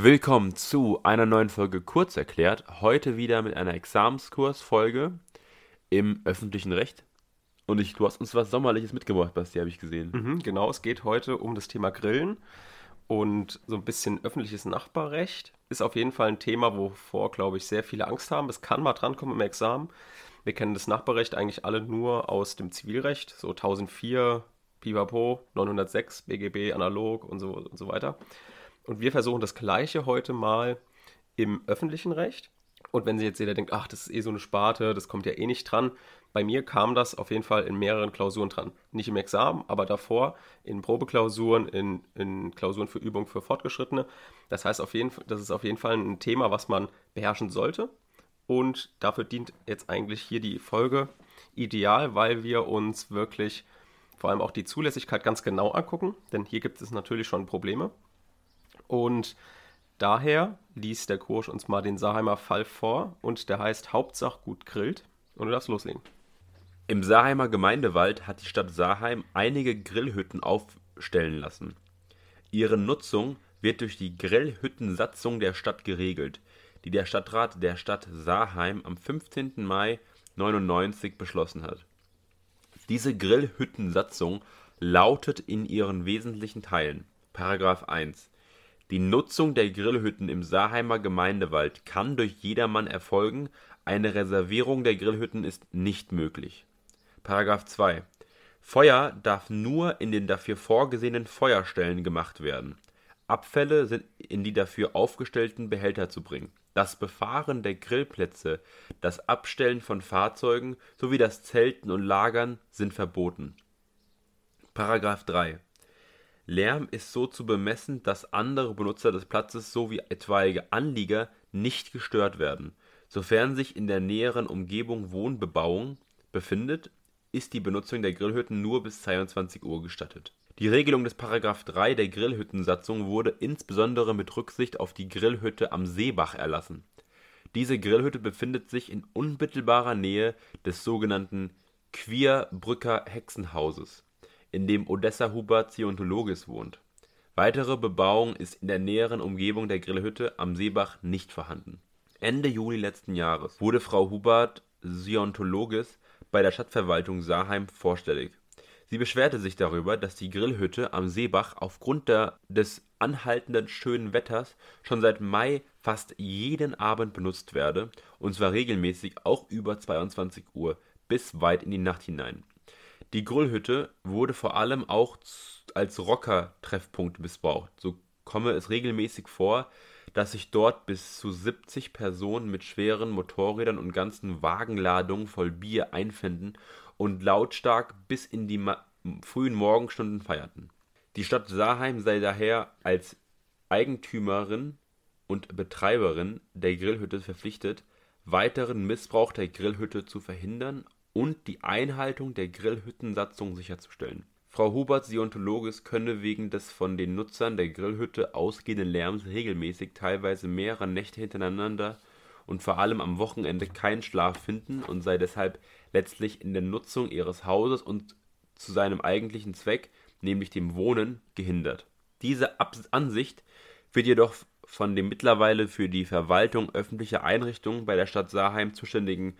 Willkommen zu einer neuen Folge Kurz erklärt. Heute wieder mit einer Examenskursfolge im öffentlichen Recht. Und ich, du hast uns was Sommerliches mitgebracht, Basti, habe ich gesehen. Mhm, genau, es geht heute um das Thema Grillen und so ein bisschen öffentliches Nachbarrecht. Ist auf jeden Fall ein Thema, wovor, glaube ich, sehr viele Angst haben. Es kann mal drankommen im Examen. Wir kennen das Nachbarrecht eigentlich alle nur aus dem Zivilrecht, so 1004, Pipapo, 906, BGB, analog und so, und so weiter. Und wir versuchen das Gleiche heute mal im öffentlichen Recht. Und wenn sich jetzt jeder denkt, ach, das ist eh so eine Sparte, das kommt ja eh nicht dran. Bei mir kam das auf jeden Fall in mehreren Klausuren dran. Nicht im Examen, aber davor in Probeklausuren, in, in Klausuren für Übung für Fortgeschrittene. Das heißt, auf jeden, das ist auf jeden Fall ein Thema, was man beherrschen sollte. Und dafür dient jetzt eigentlich hier die Folge ideal, weil wir uns wirklich vor allem auch die Zulässigkeit ganz genau angucken. Denn hier gibt es natürlich schon Probleme. Und daher liest der Kurs uns mal den Saheimer Fall vor und der heißt Hauptsache gut grillt. Und du darfst loslegen. Im Saheimer Gemeindewald hat die Stadt Saheim einige Grillhütten aufstellen lassen. Ihre Nutzung wird durch die Grillhüttensatzung der Stadt geregelt, die der Stadtrat der Stadt Saheim am 15. Mai 99 beschlossen hat. Diese Grillhüttensatzung lautet in ihren wesentlichen Teilen: Paragraph 1 die Nutzung der Grillhütten im Saheimer Gemeindewald kann durch jedermann erfolgen, eine Reservierung der Grillhütten ist nicht möglich. § 2 Feuer darf nur in den dafür vorgesehenen Feuerstellen gemacht werden. Abfälle sind in die dafür aufgestellten Behälter zu bringen. Das Befahren der Grillplätze, das Abstellen von Fahrzeugen sowie das Zelten und Lagern sind verboten. § 3 Lärm ist so zu bemessen, dass andere Benutzer des Platzes sowie etwaige Anlieger nicht gestört werden. Sofern sich in der näheren Umgebung Wohnbebauung befindet, ist die Benutzung der Grillhütten nur bis 22 Uhr gestattet. Die Regelung des § 3 der Grillhüttensatzung wurde insbesondere mit Rücksicht auf die Grillhütte am Seebach erlassen. Diese Grillhütte befindet sich in unmittelbarer Nähe des sogenannten Quierbrücker Hexenhauses in dem Odessa Hubert Zieontologis wohnt. Weitere Bebauung ist in der näheren Umgebung der Grillhütte am Seebach nicht vorhanden. Ende Juli letzten Jahres wurde Frau Hubert Zieontologis bei der Stadtverwaltung Saarheim vorstellig. Sie beschwerte sich darüber, dass die Grillhütte am Seebach aufgrund der, des anhaltenden schönen Wetters schon seit Mai fast jeden Abend benutzt werde, und zwar regelmäßig auch über 22 Uhr bis weit in die Nacht hinein die Grillhütte wurde vor allem auch als Rocker-Treffpunkt missbraucht. So komme es regelmäßig vor, dass sich dort bis zu 70 Personen mit schweren Motorrädern und ganzen Wagenladungen voll Bier einfinden und lautstark bis in die frühen Morgenstunden feierten. Die Stadt Saarheim sei daher als Eigentümerin und Betreiberin der Grillhütte verpflichtet, weiteren Missbrauch der Grillhütte zu verhindern und die Einhaltung der Grillhüttensatzung sicherzustellen. Frau Huberts Deontologis könne wegen des von den Nutzern der Grillhütte ausgehenden Lärms regelmäßig, teilweise mehrere Nächte hintereinander und vor allem am Wochenende keinen Schlaf finden und sei deshalb letztlich in der Nutzung ihres Hauses und zu seinem eigentlichen Zweck, nämlich dem Wohnen, gehindert. Diese Ansicht wird jedoch von dem mittlerweile für die Verwaltung öffentlicher Einrichtungen bei der Stadt Saarheim zuständigen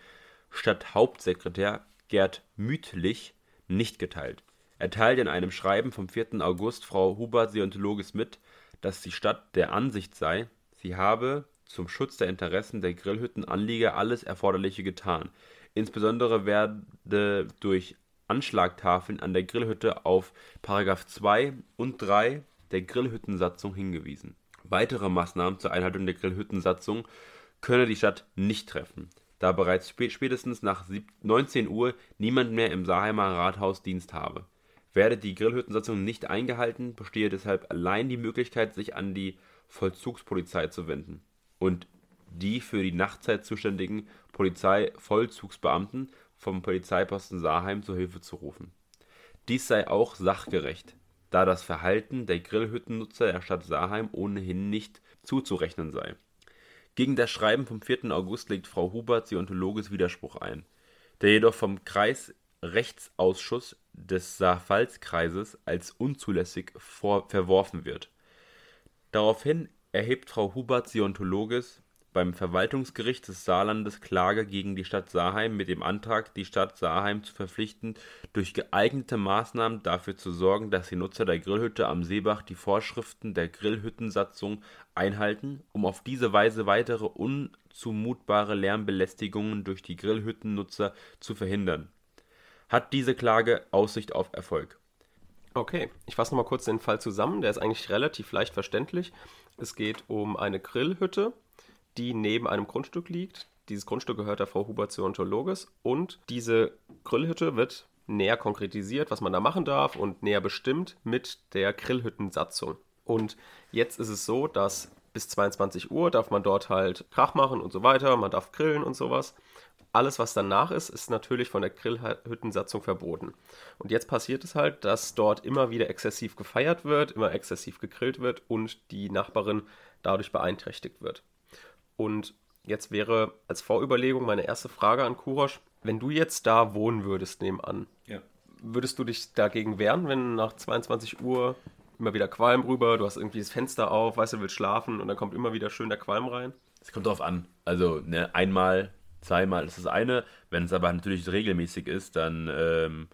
Stadthauptsekretär Gerd Müthlich nicht geteilt. Er teilt in einem Schreiben vom 4. August Frau Hubert-Deontologis mit, dass die Stadt der Ansicht sei, sie habe zum Schutz der Interessen der Grillhüttenanlieger alles Erforderliche getan. Insbesondere werde durch Anschlagtafeln an der Grillhütte auf § 2 und 3 der Grillhüttensatzung hingewiesen. Weitere Maßnahmen zur Einhaltung der Grillhüttensatzung könne die Stadt nicht treffen da bereits spätestens nach 19 Uhr niemand mehr im Saarheimer Rathaus Dienst habe. Werde die Grillhüttensatzung nicht eingehalten, bestehe deshalb allein die Möglichkeit, sich an die Vollzugspolizei zu wenden und die für die Nachtzeit zuständigen Polizeivollzugsbeamten vom Polizeiposten Saarheim zur Hilfe zu rufen. Dies sei auch sachgerecht, da das Verhalten der Grillhüttennutzer der Stadt Saarheim ohnehin nicht zuzurechnen sei gegen das Schreiben vom 4. August legt Frau Hubert Deontologes Widerspruch ein, der jedoch vom Kreisrechtsausschuss des Saar-Pfalz-Kreises als unzulässig verworfen wird. Daraufhin erhebt Frau Hubert Siontologes beim Verwaltungsgericht des Saarlandes Klage gegen die Stadt Saarheim mit dem Antrag, die Stadt Saarheim zu verpflichten, durch geeignete Maßnahmen dafür zu sorgen, dass die Nutzer der Grillhütte am Seebach die Vorschriften der Grillhüttensatzung einhalten, um auf diese Weise weitere unzumutbare Lärmbelästigungen durch die Grillhüttennutzer zu verhindern. Hat diese Klage Aussicht auf Erfolg? Okay, ich fasse nochmal kurz den Fall zusammen. Der ist eigentlich relativ leicht verständlich. Es geht um eine Grillhütte, die neben einem Grundstück liegt. Dieses Grundstück gehört der Frau Huber zu Ontologes und diese Grillhütte wird näher konkretisiert, was man da machen darf und näher bestimmt mit der Grillhüttensatzung. Und jetzt ist es so, dass bis 22 Uhr darf man dort halt Krach machen und so weiter, man darf grillen und sowas. Alles, was danach ist, ist natürlich von der Grillhüttensatzung verboten. Und jetzt passiert es halt, dass dort immer wieder exzessiv gefeiert wird, immer exzessiv gegrillt wird und die Nachbarin dadurch beeinträchtigt wird. Und jetzt wäre als Vorüberlegung meine erste Frage an Kurosch, wenn du jetzt da wohnen würdest nebenan, ja. würdest du dich dagegen wehren, wenn nach 22 Uhr immer wieder Qualm rüber, du hast irgendwie das Fenster auf, weißt du, willst schlafen und dann kommt immer wieder schön der Qualm rein? Es kommt drauf an. Also ne, einmal, zweimal ist das eine. Wenn es aber natürlich regelmäßig ist, dann, ähm,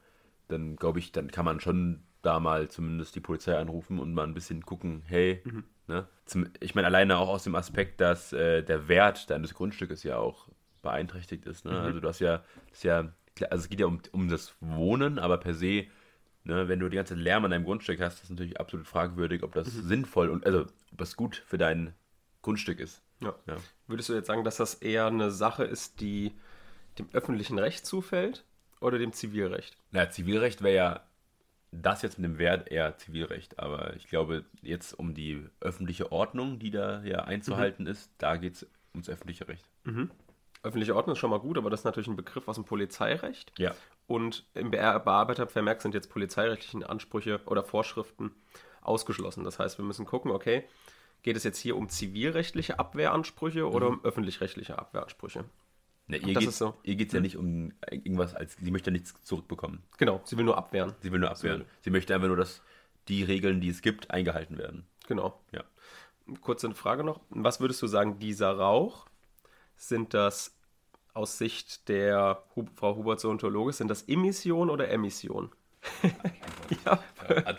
dann glaube ich, dann kann man schon da mal zumindest die Polizei anrufen und mal ein bisschen gucken, hey, mhm. Ne? Zum, ich meine, alleine auch aus dem Aspekt, dass äh, der Wert deines Grundstückes ja auch beeinträchtigt ist. Ne? Mhm. Also du hast ja, das ist ja, also es geht ja um, um das Wohnen, aber per se, ne, wenn du die ganze Lärm an deinem Grundstück hast, ist natürlich absolut fragwürdig, ob das mhm. sinnvoll und also ob das gut für dein Grundstück ist. Ja. ja. Würdest du jetzt sagen, dass das eher eine Sache ist, die dem öffentlichen Recht zufällt oder dem Zivilrecht? Na, Zivilrecht wäre ja das jetzt mit dem Wert eher Zivilrecht, aber ich glaube, jetzt um die öffentliche Ordnung, die da ja einzuhalten mhm. ist, da geht es ums öffentliche Recht. Mhm. Öffentliche Ordnung ist schon mal gut, aber das ist natürlich ein Begriff aus dem Polizeirecht. Ja. Und im Bearbeitervermerk sind jetzt polizeirechtliche Ansprüche oder Vorschriften ausgeschlossen. Das heißt, wir müssen gucken, okay, geht es jetzt hier um zivilrechtliche Abwehransprüche oder mhm. um öffentlich-rechtliche Abwehransprüche? Ne, ihr geht es so. ja hm. nicht um irgendwas, als sie möchte nichts zurückbekommen. Genau, sie will nur abwehren. Sie will nur abwehren. Sie, sie möchte einfach nur, dass die Regeln, die es gibt, eingehalten werden. Genau. Ja. Kurze Frage noch. Was würdest du sagen, dieser Rauch, sind das aus Sicht der Frau Hubert Zontologe, sind das Emissionen oder Emissionen? Ja,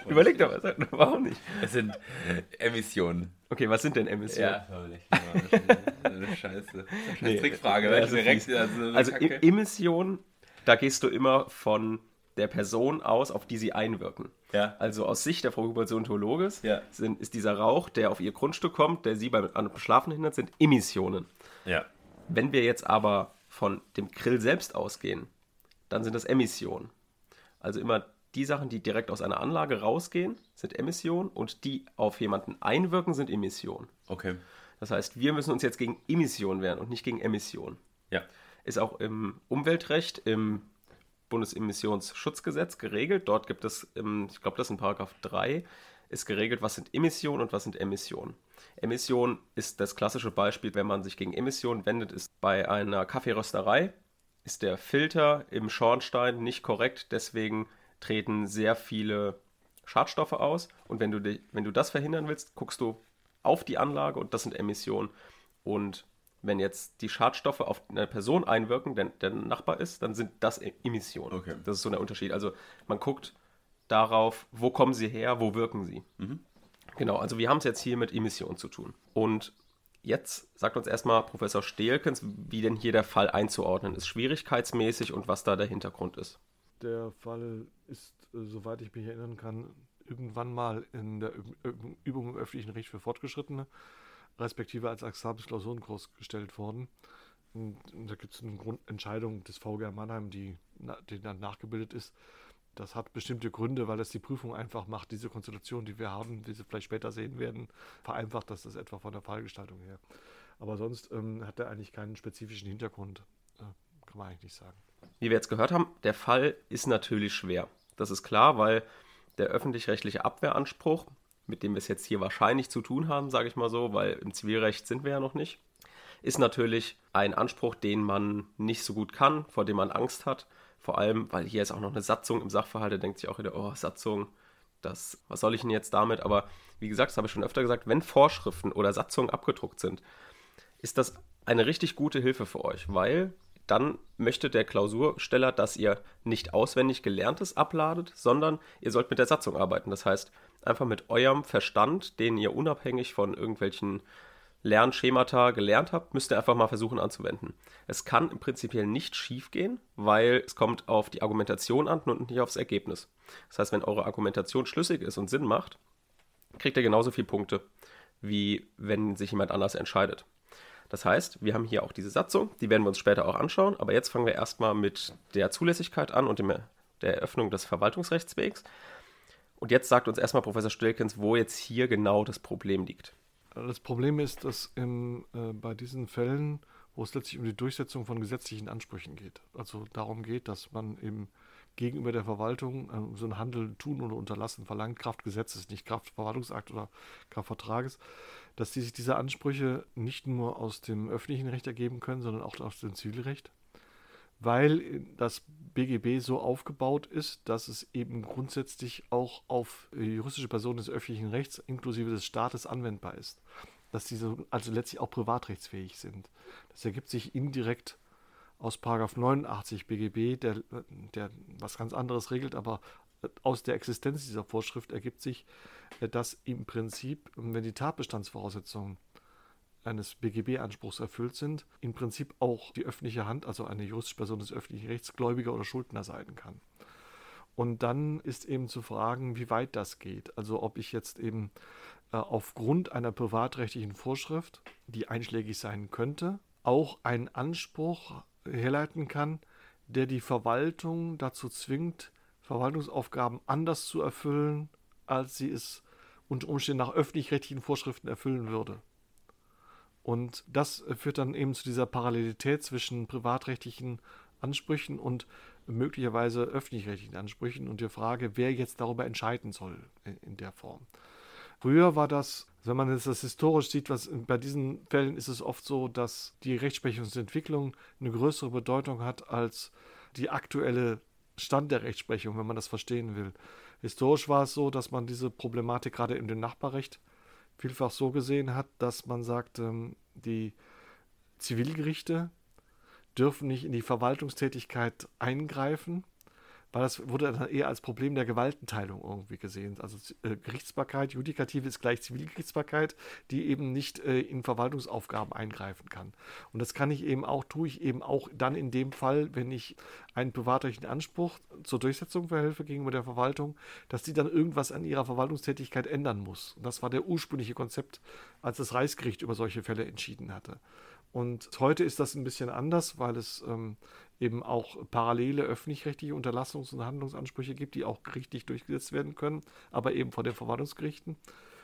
überleg doch mal, warum nicht? Es sind Emissionen. Okay, was sind denn Emissionen? Ja, eine Scheiße. Eine Trickfrage, nee, also direkt. Also, also Emissionen, da gehst du immer von der Person aus, auf die sie einwirken. Ja. Also aus Sicht der Frau Hubertsontologes ja. sind, ist dieser Rauch, der auf ihr Grundstück kommt, der sie beim Schlafen hindert, sind Emissionen. Ja. Wenn wir jetzt aber von dem Grill selbst ausgehen, dann sind das Emissionen. Also immer die Sachen, die direkt aus einer Anlage rausgehen, sind Emissionen und die auf jemanden einwirken, sind Emissionen. Okay. Das heißt, wir müssen uns jetzt gegen Emissionen wehren und nicht gegen Emissionen. Ja. Ist auch im Umweltrecht, im Bundesemissionsschutzgesetz geregelt. Dort gibt es, ich glaube, das ist in Paragraph 3, ist geregelt, was sind Emissionen und was sind Emissionen. Emission ist das klassische Beispiel, wenn man sich gegen Emissionen wendet, ist bei einer Kaffeerösterei ist der Filter im Schornstein nicht korrekt, deswegen treten sehr viele Schadstoffe aus. Und wenn du, dich, wenn du das verhindern willst, guckst du auf die Anlage und das sind Emissionen. Und wenn jetzt die Schadstoffe auf eine Person einwirken, der der Nachbar ist, dann sind das e-, Emissionen. Okay. Das ist so der Unterschied. Also man guckt darauf, wo kommen sie her, wo wirken sie. Mhm. Genau, also wir haben es jetzt hier mit Emissionen zu tun. Und jetzt sagt uns erstmal Professor Stehlkens, wie denn hier der Fall einzuordnen ist, schwierigkeitsmäßig und was da der Hintergrund ist. Der Fall ist, äh, soweit ich mich erinnern kann, irgendwann mal in der Übung im öffentlichen Recht für Fortgeschrittene, respektive als Examensklausurenkurs gestellt worden. Und da gibt es eine Grundentscheidung des VGR Mannheim, die, die dann nachgebildet ist. Das hat bestimmte Gründe, weil es die Prüfung einfach macht, diese Konstellation, die wir haben, wie Sie vielleicht später sehen werden, vereinfacht das ist etwa von der Fallgestaltung her. Aber sonst ähm, hat er eigentlich keinen spezifischen Hintergrund, äh, kann man eigentlich nicht sagen. Wie wir jetzt gehört haben, der Fall ist natürlich schwer. Das ist klar, weil der öffentlich-rechtliche Abwehranspruch, mit dem wir es jetzt hier wahrscheinlich zu tun haben, sage ich mal so, weil im Zivilrecht sind wir ja noch nicht, ist natürlich ein Anspruch, den man nicht so gut kann, vor dem man Angst hat. Vor allem, weil hier ist auch noch eine Satzung im Sachverhalt, da denkt sich auch wieder, oh, Satzung, das, was soll ich denn jetzt damit? Aber wie gesagt, das habe ich schon öfter gesagt, wenn Vorschriften oder Satzungen abgedruckt sind, ist das eine richtig gute Hilfe für euch, weil dann möchte der Klausursteller, dass ihr nicht auswendig Gelerntes abladet, sondern ihr sollt mit der Satzung arbeiten. Das heißt, einfach mit eurem Verstand, den ihr unabhängig von irgendwelchen Lernschemata gelernt habt, müsst ihr einfach mal versuchen anzuwenden. Es kann im Prinzipiell nicht schief gehen, weil es kommt auf die Argumentation an und nicht aufs Ergebnis. Das heißt, wenn eure Argumentation schlüssig ist und Sinn macht, kriegt ihr genauso viele Punkte, wie wenn sich jemand anders entscheidet. Das heißt, wir haben hier auch diese Satzung, die werden wir uns später auch anschauen, aber jetzt fangen wir erstmal mit der Zulässigkeit an und dem, der Eröffnung des Verwaltungsrechtswegs. Und jetzt sagt uns erstmal Professor Stilkens, wo jetzt hier genau das Problem liegt. Das Problem ist, dass im, äh, bei diesen Fällen, wo es letztlich um die Durchsetzung von gesetzlichen Ansprüchen geht, also darum geht, dass man eben gegenüber der Verwaltung äh, so ein Handel tun oder unterlassen verlangt, Kraft Gesetzes, nicht Kraft Verwaltungsakt oder Kraft Vertrages, dass die sich diese Ansprüche nicht nur aus dem öffentlichen Recht ergeben können, sondern auch aus dem Zivilrecht, weil das BGB so aufgebaut ist, dass es eben grundsätzlich auch auf juristische Personen des öffentlichen Rechts inklusive des Staates anwendbar ist. Dass diese also letztlich auch privatrechtsfähig sind. Das ergibt sich indirekt aus 89 BGB, der, der was ganz anderes regelt, aber aus der Existenz dieser Vorschrift ergibt sich, äh, dass im Prinzip, wenn die Tatbestandsvoraussetzungen eines BGB-Anspruchs erfüllt sind, im Prinzip auch die öffentliche Hand, also eine juristische Person des öffentlichen Rechts, Gläubiger oder Schuldner sein kann. Und dann ist eben zu fragen, wie weit das geht. Also ob ich jetzt eben äh, aufgrund einer privatrechtlichen Vorschrift, die einschlägig sein könnte, auch einen Anspruch herleiten kann, der die Verwaltung dazu zwingt, Verwaltungsaufgaben anders zu erfüllen, als sie es unter Umständen nach öffentlich-rechtlichen Vorschriften erfüllen würde. Und das führt dann eben zu dieser Parallelität zwischen privatrechtlichen Ansprüchen und möglicherweise öffentlich-rechtlichen Ansprüchen und der Frage, wer jetzt darüber entscheiden soll in der Form. Früher war das, wenn man das historisch sieht, was bei diesen Fällen ist es oft so, dass die Rechtsprechungsentwicklung eine größere Bedeutung hat als die aktuelle Stand der Rechtsprechung, wenn man das verstehen will. Historisch war es so, dass man diese Problematik gerade in dem Nachbarrecht vielfach so gesehen hat, dass man sagt, ähm, die Zivilgerichte dürfen nicht in die Verwaltungstätigkeit eingreifen weil das wurde dann eher als Problem der Gewaltenteilung irgendwie gesehen. Also äh, Gerichtsbarkeit, Judikative ist gleich Zivilgerichtsbarkeit, die eben nicht äh, in Verwaltungsaufgaben eingreifen kann. Und das kann ich eben auch, tue ich eben auch dann in dem Fall, wenn ich einen privatrechtlichen Anspruch zur Durchsetzung verhelfe gegenüber der Verwaltung, dass die dann irgendwas an ihrer Verwaltungstätigkeit ändern muss. Und das war der ursprüngliche Konzept, als das Reichsgericht über solche Fälle entschieden hatte. Und heute ist das ein bisschen anders, weil es ähm, eben auch parallele öffentlich-rechtliche Unterlassungs- und Handlungsansprüche gibt, die auch gerichtlich durchgesetzt werden können, aber eben vor den Verwaltungsgerichten.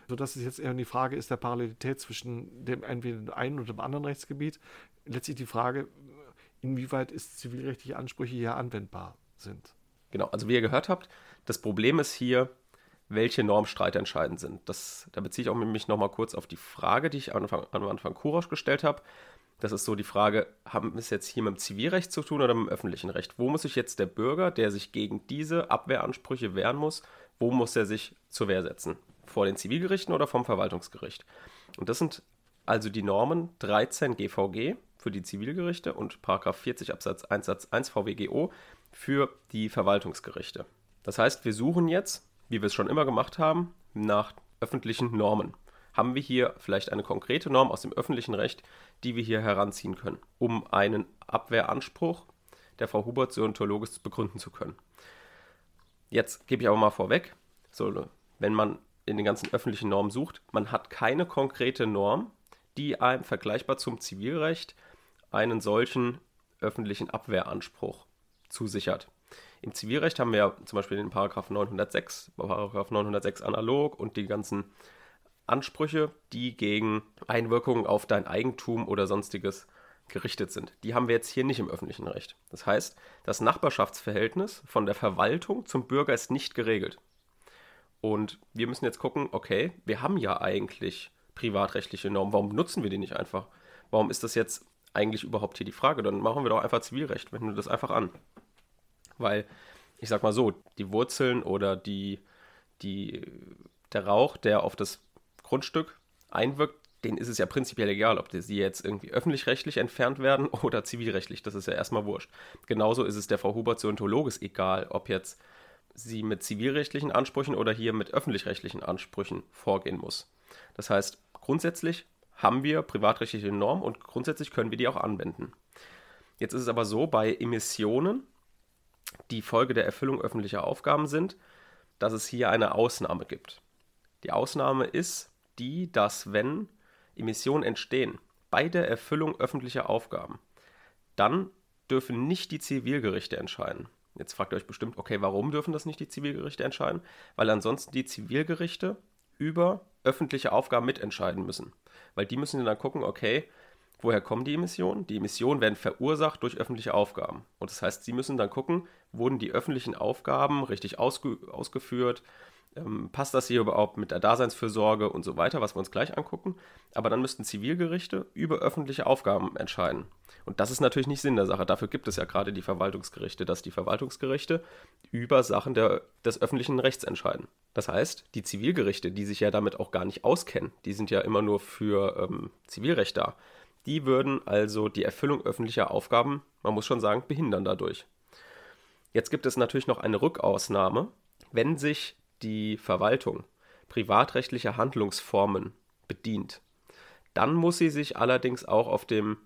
Sodass es jetzt eher die Frage ist der Parallelität zwischen dem einen und dem anderen Rechtsgebiet. Letztlich die Frage, inwieweit ist zivilrechtliche Ansprüche hier anwendbar sind. Genau, also wie ihr gehört habt, das Problem ist hier, welche Normstreite entscheidend sind. Das, da beziehe ich auch mich nochmal kurz auf die Frage, die ich am Anfang, am Anfang Kurosch gestellt habe. Das ist so die Frage, haben wir es jetzt hier mit dem Zivilrecht zu tun oder mit dem öffentlichen Recht? Wo muss sich jetzt der Bürger, der sich gegen diese Abwehransprüche wehren muss, wo muss er sich zur Wehr setzen? Vor den Zivilgerichten oder vom Verwaltungsgericht? Und das sind also die Normen 13 GVG für die Zivilgerichte und 40 Absatz 1 Satz 1 VWGO für die Verwaltungsgerichte. Das heißt, wir suchen jetzt, wie wir es schon immer gemacht haben, nach öffentlichen Normen haben wir hier vielleicht eine konkrete Norm aus dem öffentlichen Recht, die wir hier heranziehen können, um einen Abwehranspruch der Frau Hubert Deontologisch begründen zu können. Jetzt gebe ich aber mal vorweg, so, wenn man in den ganzen öffentlichen Normen sucht, man hat keine konkrete Norm, die einem vergleichbar zum Zivilrecht einen solchen öffentlichen Abwehranspruch zusichert. Im Zivilrecht haben wir zum Beispiel den Paragraph 906, Paragraph 906 analog und die ganzen Ansprüche, die gegen Einwirkungen auf dein Eigentum oder sonstiges gerichtet sind. Die haben wir jetzt hier nicht im öffentlichen Recht. Das heißt, das Nachbarschaftsverhältnis von der Verwaltung zum Bürger ist nicht geregelt. Und wir müssen jetzt gucken, okay, wir haben ja eigentlich privatrechtliche Normen, warum nutzen wir die nicht einfach? Warum ist das jetzt eigentlich überhaupt hier die Frage? Dann machen wir doch einfach Zivilrecht, wenden wir das einfach an. Weil, ich sag mal so, die Wurzeln oder die die, der Rauch, der auf das Grundstück einwirkt, denen ist es ja prinzipiell egal, ob sie jetzt irgendwie öffentlich-rechtlich entfernt werden oder zivilrechtlich. Das ist ja erstmal wurscht. Genauso ist es der Frau Huber Zontologes egal, ob jetzt sie mit zivilrechtlichen Ansprüchen oder hier mit öffentlich-rechtlichen Ansprüchen vorgehen muss. Das heißt, grundsätzlich haben wir privatrechtliche Normen und grundsätzlich können wir die auch anwenden. Jetzt ist es aber so, bei Emissionen, die Folge der Erfüllung öffentlicher Aufgaben sind, dass es hier eine Ausnahme gibt. Die Ausnahme ist die, dass wenn Emissionen entstehen bei der Erfüllung öffentlicher Aufgaben, dann dürfen nicht die Zivilgerichte entscheiden. Jetzt fragt ihr euch bestimmt, okay, warum dürfen das nicht die Zivilgerichte entscheiden? Weil ansonsten die Zivilgerichte über öffentliche Aufgaben mitentscheiden müssen. Weil die müssen dann gucken, okay, woher kommen die Emissionen? Die Emissionen werden verursacht durch öffentliche Aufgaben. Und das heißt, sie müssen dann gucken, wurden die öffentlichen Aufgaben richtig ausge ausgeführt? Ähm, passt das hier überhaupt mit der Daseinsfürsorge und so weiter, was wir uns gleich angucken. Aber dann müssten Zivilgerichte über öffentliche Aufgaben entscheiden. Und das ist natürlich nicht Sinn der Sache. Dafür gibt es ja gerade die Verwaltungsgerichte, dass die Verwaltungsgerichte über Sachen der, des öffentlichen Rechts entscheiden. Das heißt, die Zivilgerichte, die sich ja damit auch gar nicht auskennen, die sind ja immer nur für ähm, Zivilrecht da, die würden also die Erfüllung öffentlicher Aufgaben, man muss schon sagen, behindern dadurch. Jetzt gibt es natürlich noch eine Rückausnahme, wenn sich die Verwaltung privatrechtlicher Handlungsformen bedient, dann muss sie sich allerdings auch auf dem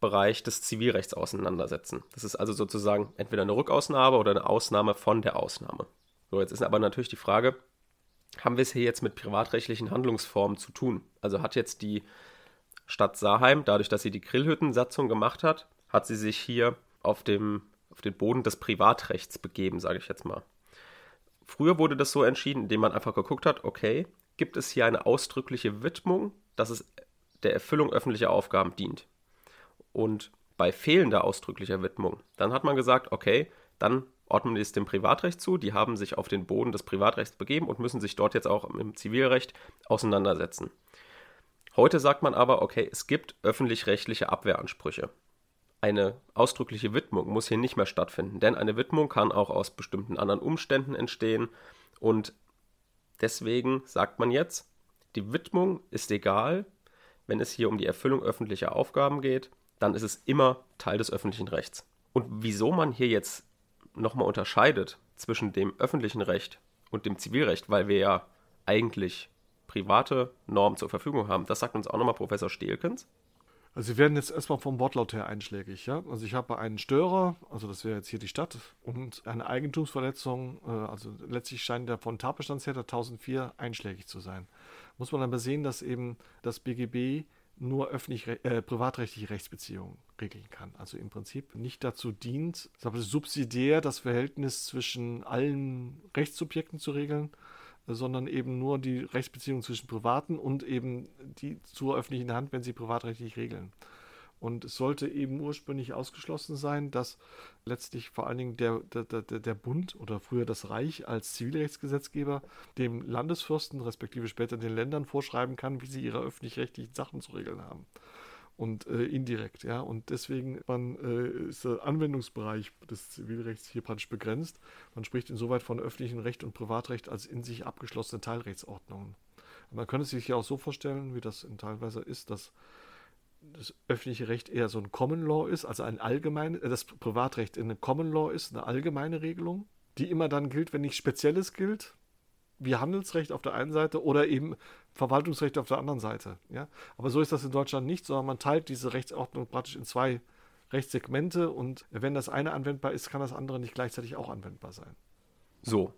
Bereich des Zivilrechts auseinandersetzen. Das ist also sozusagen entweder eine Rückausnahme oder eine Ausnahme von der Ausnahme. So, jetzt ist aber natürlich die Frage, haben wir es hier jetzt mit privatrechtlichen Handlungsformen zu tun? Also hat jetzt die Stadt Saarheim, dadurch, dass sie die Grillhüttensatzung gemacht hat, hat sie sich hier auf, dem, auf den Boden des Privatrechts begeben, sage ich jetzt mal. Früher wurde das so entschieden, indem man einfach geguckt hat, okay, gibt es hier eine ausdrückliche Widmung, dass es der Erfüllung öffentlicher Aufgaben dient. Und bei fehlender ausdrücklicher Widmung, dann hat man gesagt, okay, dann ordnen wir es dem Privatrecht zu, die haben sich auf den Boden des Privatrechts begeben und müssen sich dort jetzt auch im Zivilrecht auseinandersetzen. Heute sagt man aber, okay, es gibt öffentlich-rechtliche Abwehransprüche eine ausdrückliche Widmung muss hier nicht mehr stattfinden, denn eine Widmung kann auch aus bestimmten anderen Umständen entstehen und deswegen sagt man jetzt, die Widmung ist egal, wenn es hier um die Erfüllung öffentlicher Aufgaben geht, dann ist es immer Teil des öffentlichen Rechts. Und wieso man hier jetzt nochmal unterscheidet zwischen dem öffentlichen Recht und dem Zivilrecht, weil wir ja eigentlich private Normen zur Verfügung haben, das sagt uns auch nochmal Professor Stehlkens. Also sie werden jetzt erstmal vom Wortlaut her einschlägig, ja. Also ich habe einen Störer, also das wäre jetzt hier die Stadt, und eine Eigentumsverletzung, äh, also letztlich scheint der von Tatbestandstäter 1004 einschlägig zu sein. Muss man dann sehen, dass eben das BGB nur öffentlich, äh, privatrechtliche Rechtsbeziehungen regeln kann. Also im Prinzip nicht dazu dient, subsidiär das Verhältnis zwischen allen Rechtssubjekten zu regeln, sondern eben nur die Rechtsbeziehung zwischen Privaten und eben die zur öffentlichen Hand, wenn sie privatrechtlich regeln. Und es sollte eben ursprünglich ausgeschlossen sein, dass letztlich vor allen Dingen der, der, der, der Bund oder früher das Reich als Zivilrechtsgesetzgeber dem Landesfürsten respektive später den Ländern vorschreiben kann, wie sie ihre öffentlich-rechtlichen Sachen zu regeln haben und äh, indirekt, ja. Und deswegen man, äh, ist der Anwendungsbereich des Zivilrechts hier praktisch begrenzt. Man spricht insoweit von öffentlichem Recht und Privatrecht als in sich abgeschlossene Teilrechtsordnungen. Man könnte sich ja auch so vorstellen, wie das teilweise ist, dass das öffentliche Recht eher so ein Common Law ist, also ein allgemeines, äh, das Privatrecht in einem Common Law ist, eine allgemeine Regelung, die immer dann gilt, wenn nichts Spezielles gilt, wie Handelsrecht auf der einen Seite oder eben Verwaltungsrecht auf der anderen Seite. Ja? Aber so ist das in Deutschland nicht, sondern man teilt diese Rechtsordnung praktisch in zwei Rechtssegmente und wenn das eine anwendbar ist, kann das andere nicht gleichzeitig auch anwendbar sein. So,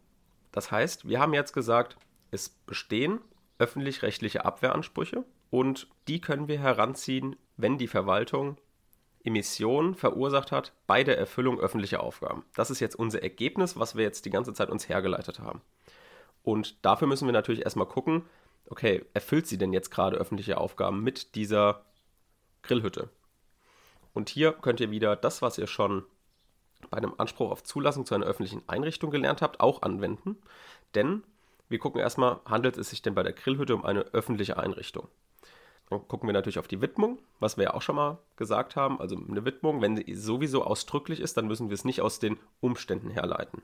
das heißt, wir haben jetzt gesagt, es bestehen öffentlich-rechtliche Abwehransprüche und die können wir heranziehen, wenn die Verwaltung Emissionen verursacht hat bei der Erfüllung öffentlicher Aufgaben. Das ist jetzt unser Ergebnis, was wir jetzt die ganze Zeit uns hergeleitet haben. Und dafür müssen wir natürlich erstmal gucken, okay, erfüllt sie denn jetzt gerade öffentliche Aufgaben mit dieser Grillhütte? Und hier könnt ihr wieder das, was ihr schon bei einem Anspruch auf Zulassung zu einer öffentlichen Einrichtung gelernt habt, auch anwenden. Denn wir gucken erstmal, handelt es sich denn bei der Grillhütte um eine öffentliche Einrichtung? Dann gucken wir natürlich auf die Widmung, was wir ja auch schon mal gesagt haben. Also eine Widmung, wenn sie sowieso ausdrücklich ist, dann müssen wir es nicht aus den Umständen herleiten.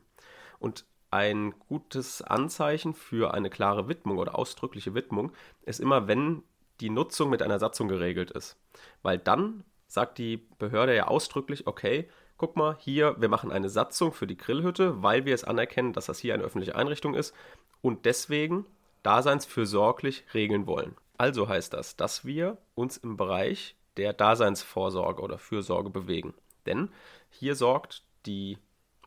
Und ein gutes Anzeichen für eine klare Widmung oder ausdrückliche Widmung ist immer, wenn die Nutzung mit einer Satzung geregelt ist. Weil dann sagt die Behörde ja ausdrücklich, okay, guck mal, hier, wir machen eine Satzung für die Grillhütte, weil wir es anerkennen, dass das hier eine öffentliche Einrichtung ist und deswegen daseinsfürsorglich regeln wollen. Also heißt das, dass wir uns im Bereich der Daseinsvorsorge oder Fürsorge bewegen. Denn hier sorgt die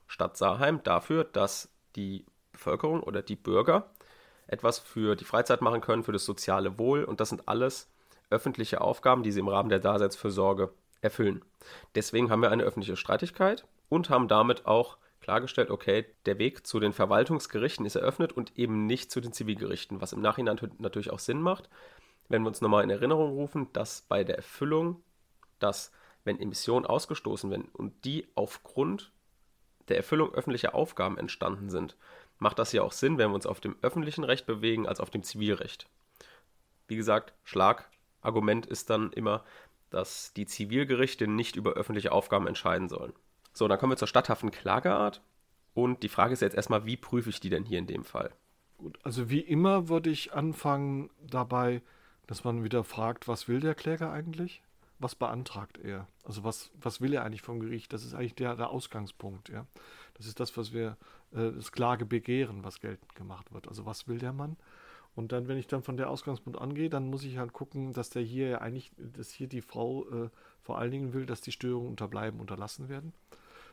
Stadt Saarheim dafür, dass die Bevölkerung oder die Bürger etwas für die Freizeit machen können, für das soziale Wohl und das sind alles öffentliche Aufgaben, die sie im Rahmen der Daseinsfürsorge erfüllen. Deswegen haben wir eine öffentliche Streitigkeit und haben damit auch klargestellt, okay, der Weg zu den Verwaltungsgerichten ist eröffnet und eben nicht zu den Zivilgerichten, was im Nachhinein natürlich auch Sinn macht, wenn wir uns nochmal in Erinnerung rufen, dass bei der Erfüllung, dass wenn Emissionen ausgestoßen werden und die aufgrund der Erfüllung öffentlicher Aufgaben entstanden sind, macht das ja auch Sinn, wenn wir uns auf dem öffentlichen Recht bewegen als auf dem Zivilrecht. Wie gesagt, Schlagargument ist dann immer, dass die Zivilgerichte nicht über öffentliche Aufgaben entscheiden sollen. So, dann kommen wir zur statthaften Klageart. Und die Frage ist jetzt erstmal, wie prüfe ich die denn hier in dem Fall? Gut, also wie immer würde ich anfangen dabei, dass man wieder fragt, was will der Kläger eigentlich? Was beantragt er? Also was, was will er eigentlich vom Gericht? Das ist eigentlich der, der Ausgangspunkt, ja. Das ist das, was wir, äh, das Klagebegehren, was geltend gemacht wird. Also was will der Mann? Und dann, wenn ich dann von der Ausgangspunkt angehe, dann muss ich halt gucken, dass der hier ja eigentlich, dass hier die Frau äh, vor allen Dingen will, dass die Störungen unterbleiben, unterlassen werden.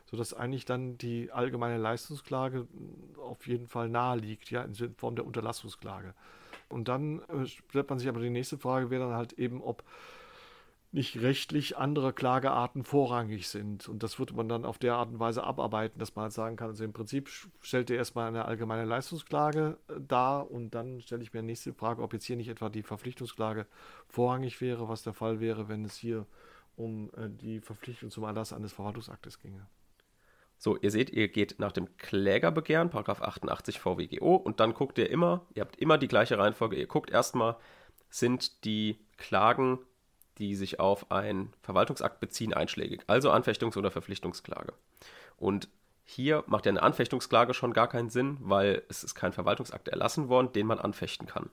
Sodass eigentlich dann die allgemeine Leistungsklage auf jeden Fall nahe liegt, ja, in Form der Unterlassungsklage. Und dann äh, stellt man sich aber die nächste Frage, wäre dann halt eben, ob nicht rechtlich andere Klagearten vorrangig sind. Und das würde man dann auf der Art und Weise abarbeiten, dass man halt sagen kann, also im Prinzip stellt er erstmal eine allgemeine Leistungsklage äh, dar und dann stelle ich mir die nächste Frage, ob jetzt hier nicht etwa die Verpflichtungsklage vorrangig wäre, was der Fall wäre, wenn es hier um äh, die Verpflichtung zum Erlass eines Verwaltungsaktes ginge. So, ihr seht, ihr geht nach dem Klägerbegehren, Paragraph 88 VWGO, und dann guckt ihr immer, ihr habt immer die gleiche Reihenfolge, ihr guckt erstmal, sind die Klagen die sich auf einen Verwaltungsakt beziehen, einschlägig. Also Anfechtungs- oder Verpflichtungsklage. Und hier macht ja eine Anfechtungsklage schon gar keinen Sinn, weil es ist kein Verwaltungsakt erlassen worden, den man anfechten kann.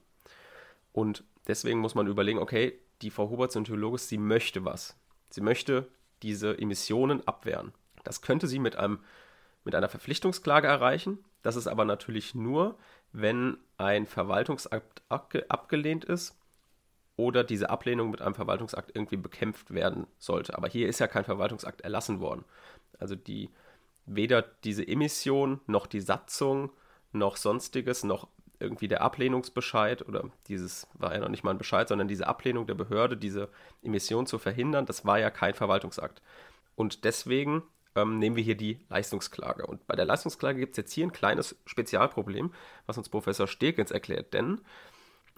Und deswegen muss man überlegen, okay, die Frau Huberts und Theologus, sie möchte was. Sie möchte diese Emissionen abwehren. Das könnte sie mit, einem, mit einer Verpflichtungsklage erreichen. Das ist aber natürlich nur, wenn ein Verwaltungsakt abgelehnt ist oder diese Ablehnung mit einem Verwaltungsakt irgendwie bekämpft werden sollte. Aber hier ist ja kein Verwaltungsakt erlassen worden. Also die weder diese Emission noch die Satzung noch sonstiges noch irgendwie der Ablehnungsbescheid oder dieses war ja noch nicht mal ein Bescheid, sondern diese Ablehnung der Behörde, diese Emission zu verhindern, das war ja kein Verwaltungsakt. Und deswegen ähm, nehmen wir hier die Leistungsklage. Und bei der Leistungsklage gibt es jetzt hier ein kleines Spezialproblem, was uns Professor Stegens erklärt, denn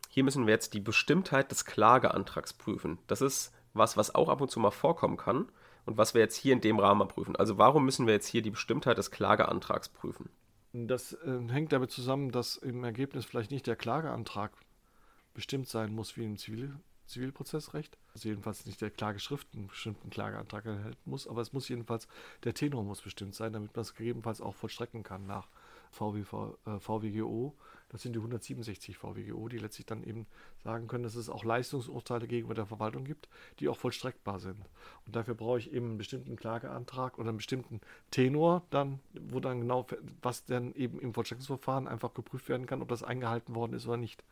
hier müssen wir jetzt die Bestimmtheit des Klageantrags prüfen. Das ist was, was auch ab und zu mal vorkommen kann und was wir jetzt hier in dem Rahmen prüfen. Also warum müssen wir jetzt hier die Bestimmtheit des Klageantrags prüfen? Das äh, hängt damit zusammen, dass im Ergebnis vielleicht nicht der Klageantrag bestimmt sein muss wie im Zivil Zivilprozessrecht. Also jedenfalls nicht der Klageschrift einen bestimmten Klageantrag erhalten muss, aber es muss jedenfalls, der Tenor muss bestimmt sein, damit man es gegebenenfalls auch vollstrecken kann nach VWV, äh, VWGO. Das sind die 167 VWGO, die letztlich dann eben sagen können, dass es auch Leistungsurteile gegenüber der Verwaltung gibt, die auch vollstreckbar sind. Und dafür brauche ich eben einen bestimmten Klageantrag oder einen bestimmten Tenor, dann, wo dann genau, was dann eben im Vollstreckungsverfahren einfach geprüft werden kann, ob das eingehalten worden ist oder nicht.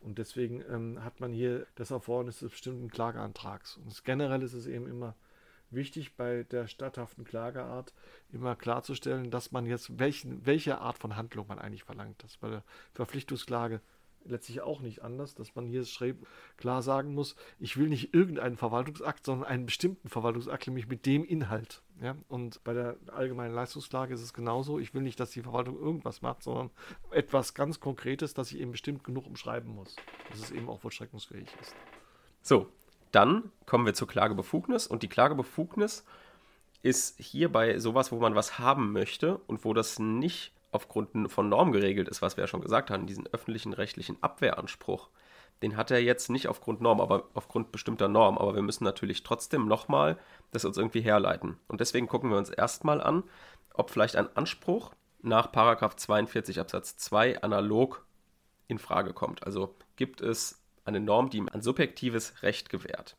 Und deswegen ähm, hat man hier das Erfordernis des bestimmten Klageantrags. Und generell ist es eben immer wichtig bei der statthaften Klageart immer klarzustellen, dass man jetzt welchen, welche Art von Handlung man eigentlich verlangt. Das ist bei der Verpflichtungsklage letztlich auch nicht anders, dass man hier klar sagen muss, ich will nicht irgendeinen Verwaltungsakt, sondern einen bestimmten Verwaltungsakt, nämlich mit dem Inhalt. Ja? Und bei der allgemeinen Leistungsklage ist es genauso, ich will nicht, dass die Verwaltung irgendwas macht, sondern etwas ganz Konkretes, das ich eben bestimmt genug umschreiben muss, dass es eben auch vollstreckungsfähig ist. So, dann kommen wir zur Klagebefugnis und die Klagebefugnis ist hier bei sowas, wo man was haben möchte und wo das nicht aufgrund von Norm geregelt ist, was wir ja schon gesagt haben, diesen öffentlichen rechtlichen Abwehranspruch. Den hat er jetzt nicht aufgrund Norm, aber aufgrund bestimmter Norm. Aber wir müssen natürlich trotzdem nochmal das uns irgendwie herleiten. Und deswegen gucken wir uns erstmal an, ob vielleicht ein Anspruch nach 42 Absatz 2 analog in Frage kommt. Also gibt es eine Norm, die ihm ein subjektives Recht gewährt.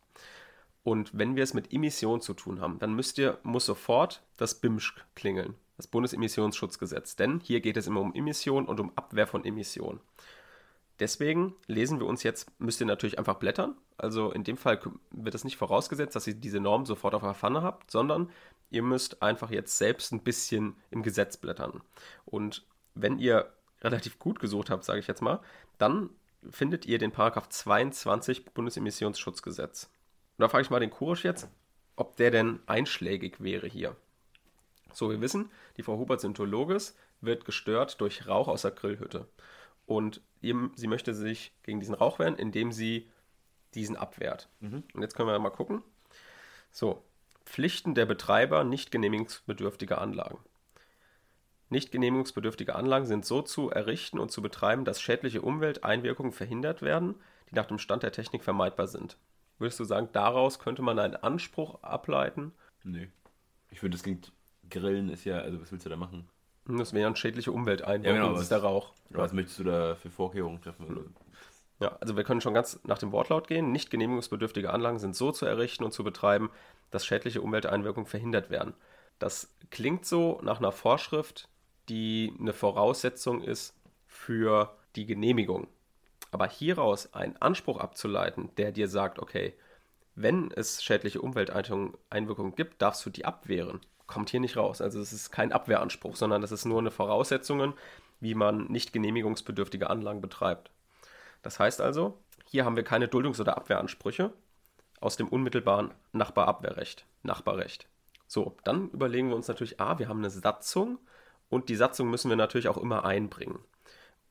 Und wenn wir es mit Emission zu tun haben, dann müsst ihr, muss sofort das BIMSCH klingeln, das Bundesemissionsschutzgesetz. Denn hier geht es immer um Emission und um Abwehr von Emission. Deswegen lesen wir uns jetzt, müsst ihr natürlich einfach blättern. Also in dem Fall wird es nicht vorausgesetzt, dass ihr diese Norm sofort auf der Pfanne habt, sondern ihr müsst einfach jetzt selbst ein bisschen im Gesetz blättern. Und wenn ihr relativ gut gesucht habt, sage ich jetzt mal, dann findet ihr den Paragraph 22 Bundesemissionsschutzgesetz. Und da frage ich mal den Kurisch jetzt, ob der denn einschlägig wäre hier. So, wir wissen, die Frau Hubert-Syntologes wird gestört durch Rauch aus der Grillhütte. Und sie möchte sich gegen diesen Rauch wehren, indem sie diesen abwehrt. Mhm. Und jetzt können wir mal gucken. So, Pflichten der Betreiber nicht genehmigungsbedürftige Anlagen. Nicht genehmigungsbedürftige Anlagen sind so zu errichten und zu betreiben, dass schädliche Umwelteinwirkungen verhindert werden, die nach dem Stand der Technik vermeidbar sind. Würdest du sagen, daraus könnte man einen Anspruch ableiten? Nee. Ich finde, das klingt, Grillen ist ja, also was willst du da machen? Das wären schädliche Umwelteinwirkungen, ja, genau, das ist der Rauch. Was möchtest du da für Vorkehrungen treffen? Ja, also wir können schon ganz nach dem Wortlaut gehen. Nicht genehmigungsbedürftige Anlagen sind so zu errichten und zu betreiben, dass schädliche Umwelteinwirkungen verhindert werden. Das klingt so nach einer Vorschrift, die eine Voraussetzung ist für die Genehmigung. Aber hieraus einen Anspruch abzuleiten, der dir sagt, okay, wenn es schädliche Umwelteinwirkungen gibt, darfst du die abwehren kommt hier nicht raus. Also es ist kein Abwehranspruch, sondern das ist nur eine Voraussetzung, wie man nicht genehmigungsbedürftige Anlagen betreibt. Das heißt also, hier haben wir keine Duldungs- oder Abwehransprüche aus dem unmittelbaren Nachbarabwehrrecht, Nachbarrecht. So, dann überlegen wir uns natürlich, ah, wir haben eine Satzung und die Satzung müssen wir natürlich auch immer einbringen.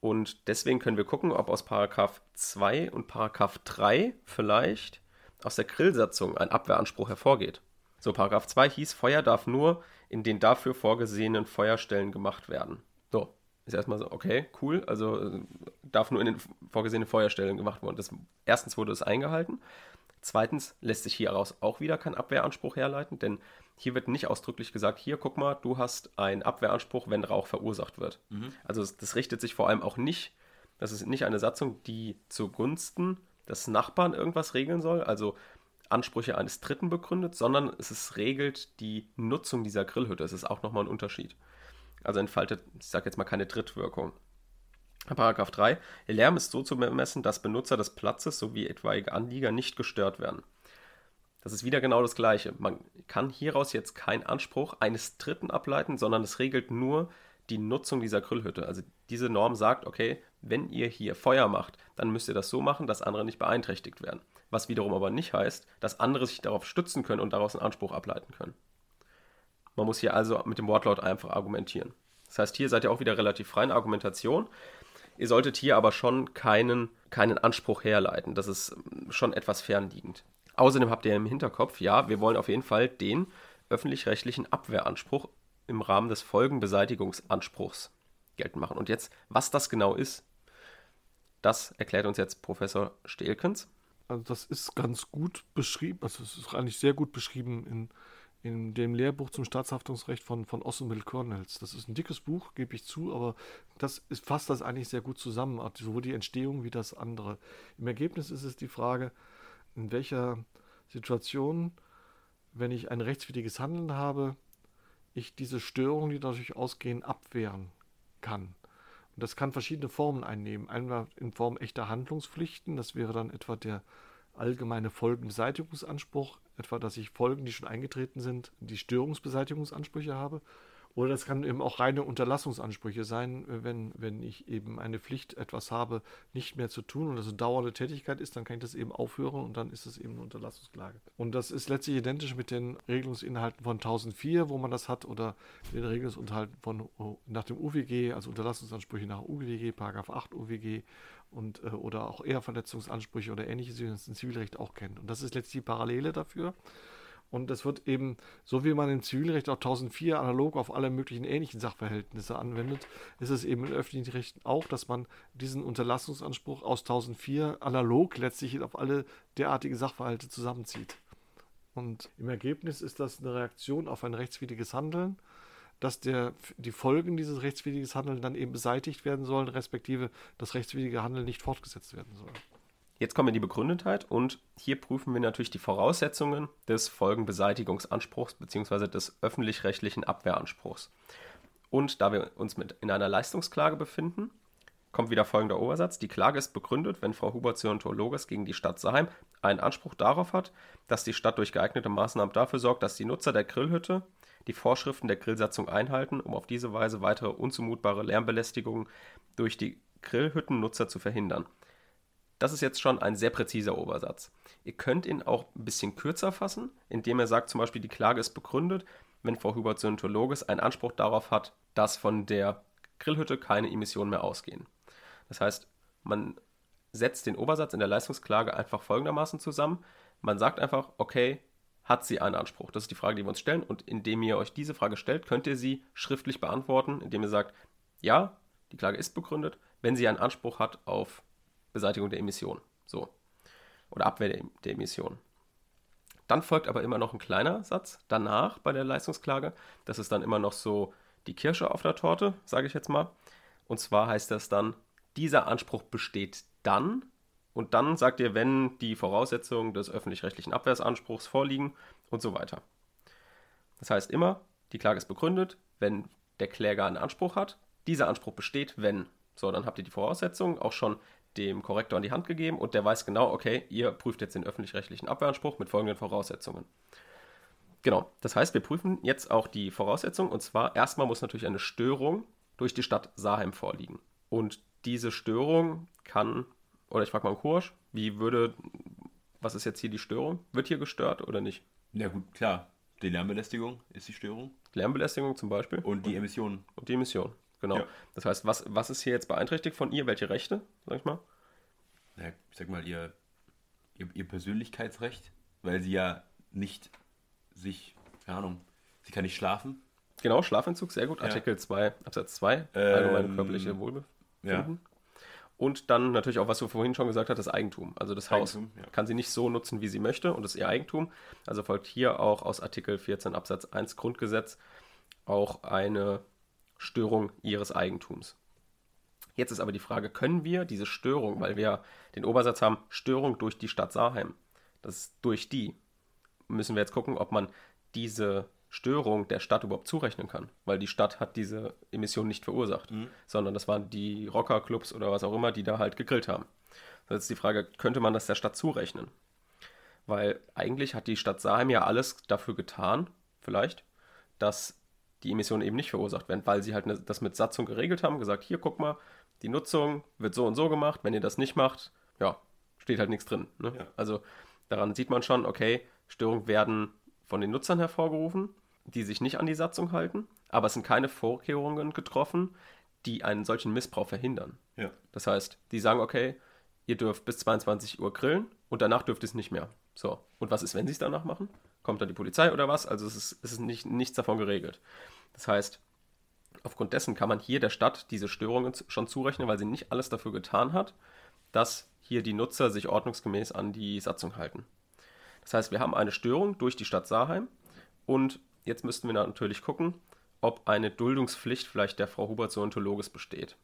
Und deswegen können wir gucken, ob aus Paragraph 2 und Paragraph 3 vielleicht aus der Grillsatzung ein Abwehranspruch hervorgeht. So, Paragraph 2 hieß, Feuer darf nur in den dafür vorgesehenen Feuerstellen gemacht werden. So, ist erstmal so, okay, cool, also äh, darf nur in den vorgesehenen Feuerstellen gemacht werden. Das, erstens wurde es eingehalten. Zweitens lässt sich hieraus auch wieder kein Abwehranspruch herleiten, denn hier wird nicht ausdrücklich gesagt, hier, guck mal, du hast einen Abwehranspruch, wenn Rauch verursacht wird. Mhm. Also das, richtet sich vor allem auch nicht, das ist nicht eine Satzung, die zugunsten des Nachbarn irgendwas regeln soll. Also Ansprüche eines Dritten begründet, sondern es ist, regelt die Nutzung dieser Grillhütte. Es ist auch nochmal ein Unterschied. Also entfaltet, ich sage jetzt mal, keine Drittwirkung. Paragraph 3. Lärm ist so zu bemessen, dass Benutzer des Platzes sowie etwaige Anlieger nicht gestört werden. Das ist wieder genau das Gleiche. Man kann hieraus jetzt keinen Anspruch eines Dritten ableiten, sondern es regelt nur die Nutzung dieser Grillhütte. Also diese Norm sagt, okay, wenn ihr hier Feuer macht, dann müsst ihr das so machen, dass andere nicht beeinträchtigt werden was wiederum aber nicht heißt, dass andere sich darauf stützen können und daraus einen Anspruch ableiten können. Man muss hier also mit dem Wortlaut einfach argumentieren. Das heißt, hier seid ihr auch wieder relativ frei in Argumentation. Ihr solltet hier aber schon keinen, keinen Anspruch herleiten. Das ist schon etwas fernliegend. Außerdem habt ihr im Hinterkopf, ja, wir wollen auf jeden Fall den öffentlich-rechtlichen Abwehranspruch im Rahmen des Folgenbeseitigungsanspruchs geltend machen. Und jetzt, was das genau ist, das erklärt uns jetzt Professor Stelkens. Also das ist ganz gut beschrieben, also es ist eigentlich sehr gut beschrieben in, in dem Lehrbuch zum Staatshaftungsrecht von, von Ossenmill Cornels. Das ist ein dickes Buch, gebe ich zu, aber das ist, fasst das eigentlich sehr gut zusammen, sowohl die Entstehung wie das andere. Im Ergebnis ist es die Frage, in welcher Situation, wenn ich ein rechtswidriges Handeln habe, ich diese Störungen, die dadurch ausgehen, abwehren kann. Und das kann verschiedene Formen einnehmen. Einmal in Form echter Handlungspflichten, das wäre dann etwa der allgemeine Folgenbeseitigungsanspruch, etwa dass ich Folgen, die schon eingetreten sind, die Störungsbeseitigungsansprüche habe. Oder das kann eben auch reine Unterlassungsansprüche sein, wenn, wenn ich eben eine Pflicht, etwas habe, nicht mehr zu tun und das eine dauernde Tätigkeit ist, dann kann ich das eben aufhören und dann ist es eben eine Unterlassungsklage. Und das ist letztlich identisch mit den Regelungsinhalten von 1004, wo man das hat, oder den Regelungsinhalten von nach dem UWG, also Unterlassungsansprüche nach UWG, Paragraph 8 UWG und äh, oder auch Ehrverletzungsansprüche oder ähnliches, wie man es im Zivilrecht auch kennt. Und das ist letztlich die Parallele dafür. Und das wird eben, so wie man im Zivilrecht auch 1004 analog auf alle möglichen ähnlichen Sachverhältnisse anwendet, ist es eben im öffentlichen Recht auch, dass man diesen Unterlassungsanspruch aus 1004 analog letztlich auf alle derartige Sachverhalte zusammenzieht. Und im Ergebnis ist das eine Reaktion auf ein rechtswidriges Handeln, dass der, die Folgen dieses rechtswidrigen Handelns dann eben beseitigt werden sollen, respektive das rechtswidrige Handeln nicht fortgesetzt werden soll. Jetzt kommen wir in die Begründetheit und hier prüfen wir natürlich die Voraussetzungen des Folgenbeseitigungsanspruchs bzw. des öffentlich-rechtlichen Abwehranspruchs. Und da wir uns mit in einer Leistungsklage befinden, kommt wieder folgender Obersatz. Die Klage ist begründet, wenn Frau Huber-Ziontor-Loges gegen die Stadt Saheim einen Anspruch darauf hat, dass die Stadt durch geeignete Maßnahmen dafür sorgt, dass die Nutzer der Grillhütte die Vorschriften der Grillsatzung einhalten, um auf diese Weise weitere unzumutbare Lärmbelästigungen durch die Grillhüttennutzer zu verhindern. Das ist jetzt schon ein sehr präziser Obersatz. Ihr könnt ihn auch ein bisschen kürzer fassen, indem er sagt zum Beispiel, die Klage ist begründet, wenn Frau Huber-Zyontologes einen Anspruch darauf hat, dass von der Grillhütte keine Emissionen mehr ausgehen. Das heißt, man setzt den Obersatz in der Leistungsklage einfach folgendermaßen zusammen. Man sagt einfach, okay, hat sie einen Anspruch? Das ist die Frage, die wir uns stellen. Und indem ihr euch diese Frage stellt, könnt ihr sie schriftlich beantworten, indem ihr sagt, ja, die Klage ist begründet, wenn sie einen Anspruch hat auf Beseitigung der Emission. So. Oder Abwehr der, der Emission. Dann folgt aber immer noch ein kleiner Satz danach bei der Leistungsklage. Das ist dann immer noch so die Kirsche auf der Torte, sage ich jetzt mal. Und zwar heißt das dann, dieser Anspruch besteht dann, und dann sagt ihr, wenn die Voraussetzungen des öffentlich-rechtlichen Abwehrsanspruchs vorliegen und so weiter. Das heißt immer, die Klage ist begründet, wenn der Kläger einen Anspruch hat. Dieser Anspruch besteht, wenn. So, dann habt ihr die Voraussetzungen auch schon dem Korrektor an die Hand gegeben und der weiß genau, okay, ihr prüft jetzt den öffentlich-rechtlichen Abwehranspruch mit folgenden Voraussetzungen. Genau, das heißt, wir prüfen jetzt auch die Voraussetzungen und zwar erstmal muss natürlich eine Störung durch die Stadt Saheim vorliegen. Und diese Störung kann, oder ich frage mal Kursch, wie würde, was ist jetzt hier die Störung? Wird hier gestört oder nicht? Ja gut, klar. Die Lärmbelästigung ist die Störung. Lärmbelästigung zum Beispiel. Und die Emissionen. Und die Emission. Genau. Ja. Das heißt, was, was ist hier jetzt beeinträchtigt von ihr? Welche Rechte, sag ich mal? Ja, ich sag mal, ihr, ihr, ihr Persönlichkeitsrecht, weil sie ja nicht sich, keine Ahnung, sie kann nicht schlafen. Genau, Schlafentzug, sehr gut. Ja. Artikel 2, Absatz 2, ähm, allgemeine körperliche Wohlbefinden. Ja. Und dann natürlich auch, was du vorhin schon gesagt hast, das Eigentum. Also das Haus Eigentum, ja. kann sie nicht so nutzen, wie sie möchte und das ist ihr Eigentum. Also folgt hier auch aus Artikel 14 Absatz 1 Grundgesetz auch eine Störung ihres Eigentums. Jetzt ist aber die Frage, können wir diese Störung, weil wir den Obersatz haben, Störung durch die Stadt Saarheim, das ist durch die, müssen wir jetzt gucken, ob man diese Störung der Stadt überhaupt zurechnen kann, weil die Stadt hat diese Emission nicht verursacht, mhm. sondern das waren die Rockerclubs oder was auch immer, die da halt gegrillt haben. Jetzt ist die Frage, könnte man das der Stadt zurechnen? Weil eigentlich hat die Stadt Saarheim ja alles dafür getan, vielleicht, dass die Emissionen eben nicht verursacht werden, weil sie halt ne, das mit Satzung geregelt haben, gesagt, hier guck mal, die Nutzung wird so und so gemacht, wenn ihr das nicht macht, ja, steht halt nichts drin. Ne? Ja. Also daran sieht man schon, okay, Störungen werden von den Nutzern hervorgerufen, die sich nicht an die Satzung halten, aber es sind keine Vorkehrungen getroffen, die einen solchen Missbrauch verhindern. Ja. Das heißt, die sagen, okay, ihr dürft bis 22 Uhr grillen und danach dürft ihr es nicht mehr. So, und was ist, wenn sie es danach machen? Kommt dann die Polizei oder was? Also es ist, es ist nicht, nichts davon geregelt. Das heißt, aufgrund dessen kann man hier der Stadt diese Störungen schon zurechnen, weil sie nicht alles dafür getan hat, dass hier die Nutzer sich ordnungsgemäß an die Satzung halten. Das heißt, wir haben eine Störung durch die Stadt Saarheim und jetzt müssten wir natürlich gucken, ob eine Duldungspflicht vielleicht der Frau Huber Zontologes besteht.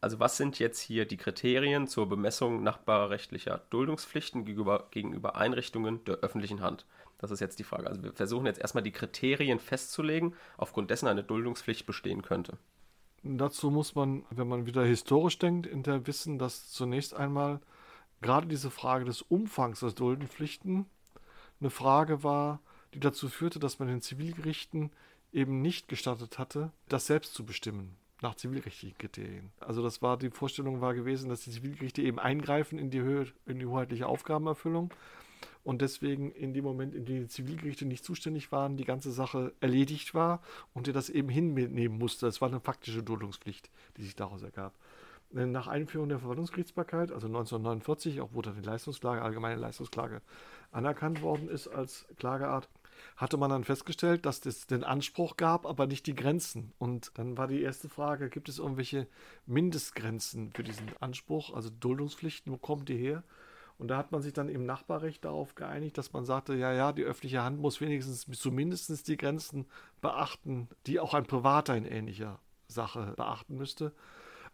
Also was sind jetzt hier die Kriterien zur Bemessung nachbarrechtlicher Duldungspflichten gegenüber, gegenüber Einrichtungen der öffentlichen Hand? Das ist jetzt die Frage. Also wir versuchen jetzt erstmal die Kriterien festzulegen, aufgrund dessen eine Duldungspflicht bestehen könnte. Dazu muss man, wenn man wieder historisch denkt, in der wissen, dass zunächst einmal gerade diese Frage des Umfangs der Duldenpflichten eine Frage war, die dazu führte, dass man den Zivilgerichten eben nicht gestattet hatte, das selbst zu bestimmen nach zivilrechtlichen Kriterien. Also das war die Vorstellung war gewesen, dass die Zivilgerichte eben eingreifen in die, Höhe, in die hoheitliche Aufgabenerfüllung und deswegen in dem Moment, in dem die Zivilgerichte nicht zuständig waren, die ganze Sache erledigt war und er das eben hinnehmen musste. Das war eine faktische Duldungspflicht, die sich daraus ergab. Nach Einführung der Verwaltungsgerichtsbarkeit, also 1949, auch wo dann die Leistungsklage, allgemeine Leistungsklage anerkannt worden ist als Klageart, hatte man dann festgestellt, dass es den Anspruch gab, aber nicht die Grenzen. Und dann war die erste Frage, gibt es irgendwelche Mindestgrenzen für diesen Anspruch, also Duldungspflichten, wo kommt die her? Und da hat man sich dann im Nachbarrecht darauf geeinigt, dass man sagte, ja, ja, die öffentliche Hand muss wenigstens zumindest die Grenzen beachten, die auch ein Privater in ähnlicher Sache beachten müsste.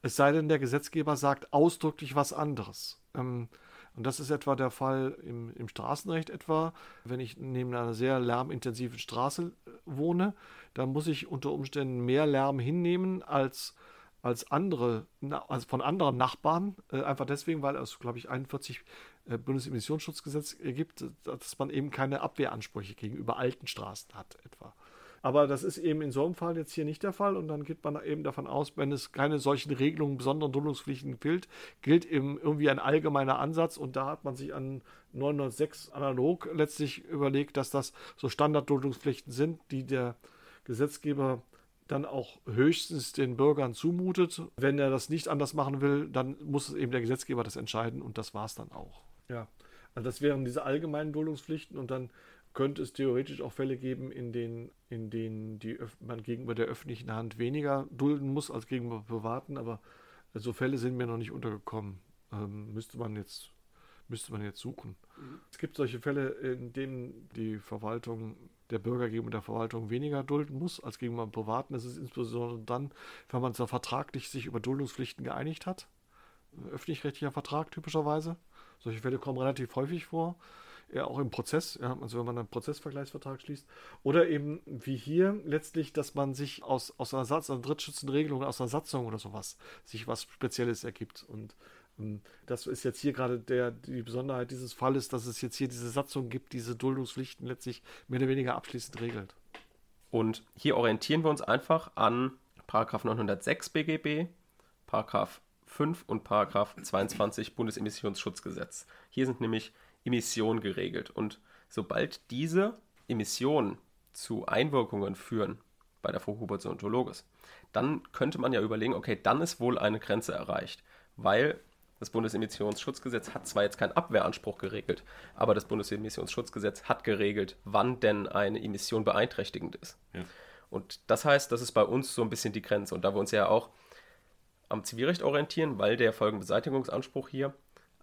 Es sei denn, der Gesetzgeber sagt ausdrücklich was anderes. Ähm, und das ist etwa der Fall im, im, Straßenrecht etwa. Wenn ich neben einer sehr lärmintensiven Straße äh, wohne, dann muss ich unter Umständen mehr Lärm hinnehmen als als andere, also von anderen Nachbarn, äh, einfach deswegen, weil es, glaube ich, 41 äh, Bundesemissionsschutzgesetz gibt, dass man eben keine Abwehransprüche gegenüber alten Straßen hat, etwa. Aber das ist eben in so einem Fall jetzt hier nicht der Fall und dann geht man eben davon aus, wenn es keine solchen Regelungen, besonderen Duldungspflichten gilt, gilt eben irgendwie ein allgemeiner Ansatz und da hat man sich an 906 analog letztlich überlegt, dass das so Standardduldungspflichten sind, die der Gesetzgeber dann auch höchstens den Bürgern zumutet. Wenn er das nicht anders machen will, dann muss eben der Gesetzgeber das entscheiden und das war es dann auch. Ja, also das wären diese allgemeinen Duldungspflichten und dann könnte es theoretisch auch Fälle geben, in denen, in denen die, man gegenüber der öffentlichen Hand weniger dulden muss als gegenüber privaten, aber so Fälle sind mir noch nicht untergekommen. Ähm, müsste man jetzt müsste man jetzt suchen. Mhm. Es gibt solche Fälle, in denen die Verwaltung der Bürger gegenüber der Verwaltung weniger dulden muss als gegenüber dem Privaten. Das ist insbesondere dann, wenn man zwar vertraglich sich über Duldungspflichten geeinigt hat. Öffentlich-rechtlicher Vertrag typischerweise. Solche Fälle kommen relativ häufig vor. Ja, auch im Prozess, ja, also wenn man einen Prozessvergleichsvertrag schließt. Oder eben wie hier letztlich, dass man sich aus, aus einer Satz, einer Drittschützenregelung, aus einer Satzung oder sowas, sich was Spezielles ergibt. Und ähm, das ist jetzt hier gerade der, die Besonderheit dieses Falles, dass es jetzt hier diese Satzung gibt, diese Duldungspflichten letztlich mehr oder weniger abschließend regelt. Und hier orientieren wir uns einfach an Paragraph 906 BGB, Paragraph 5 und Paragraph 22 Bundesemissionsschutzgesetz. Hier sind nämlich Emissionen geregelt. Und sobald diese Emissionen zu Einwirkungen führen bei der Frau Huberts Ontologes, dann könnte man ja überlegen, okay, dann ist wohl eine Grenze erreicht, weil das Bundesemissionsschutzgesetz hat zwar jetzt keinen Abwehranspruch geregelt, aber das Bundesemissionsschutzgesetz hat geregelt, wann denn eine Emission beeinträchtigend ist. Ja. Und das heißt, das ist bei uns so ein bisschen die Grenze. Und da wir uns ja auch am Zivilrecht orientieren, weil der Folgenbeseitigungsanspruch hier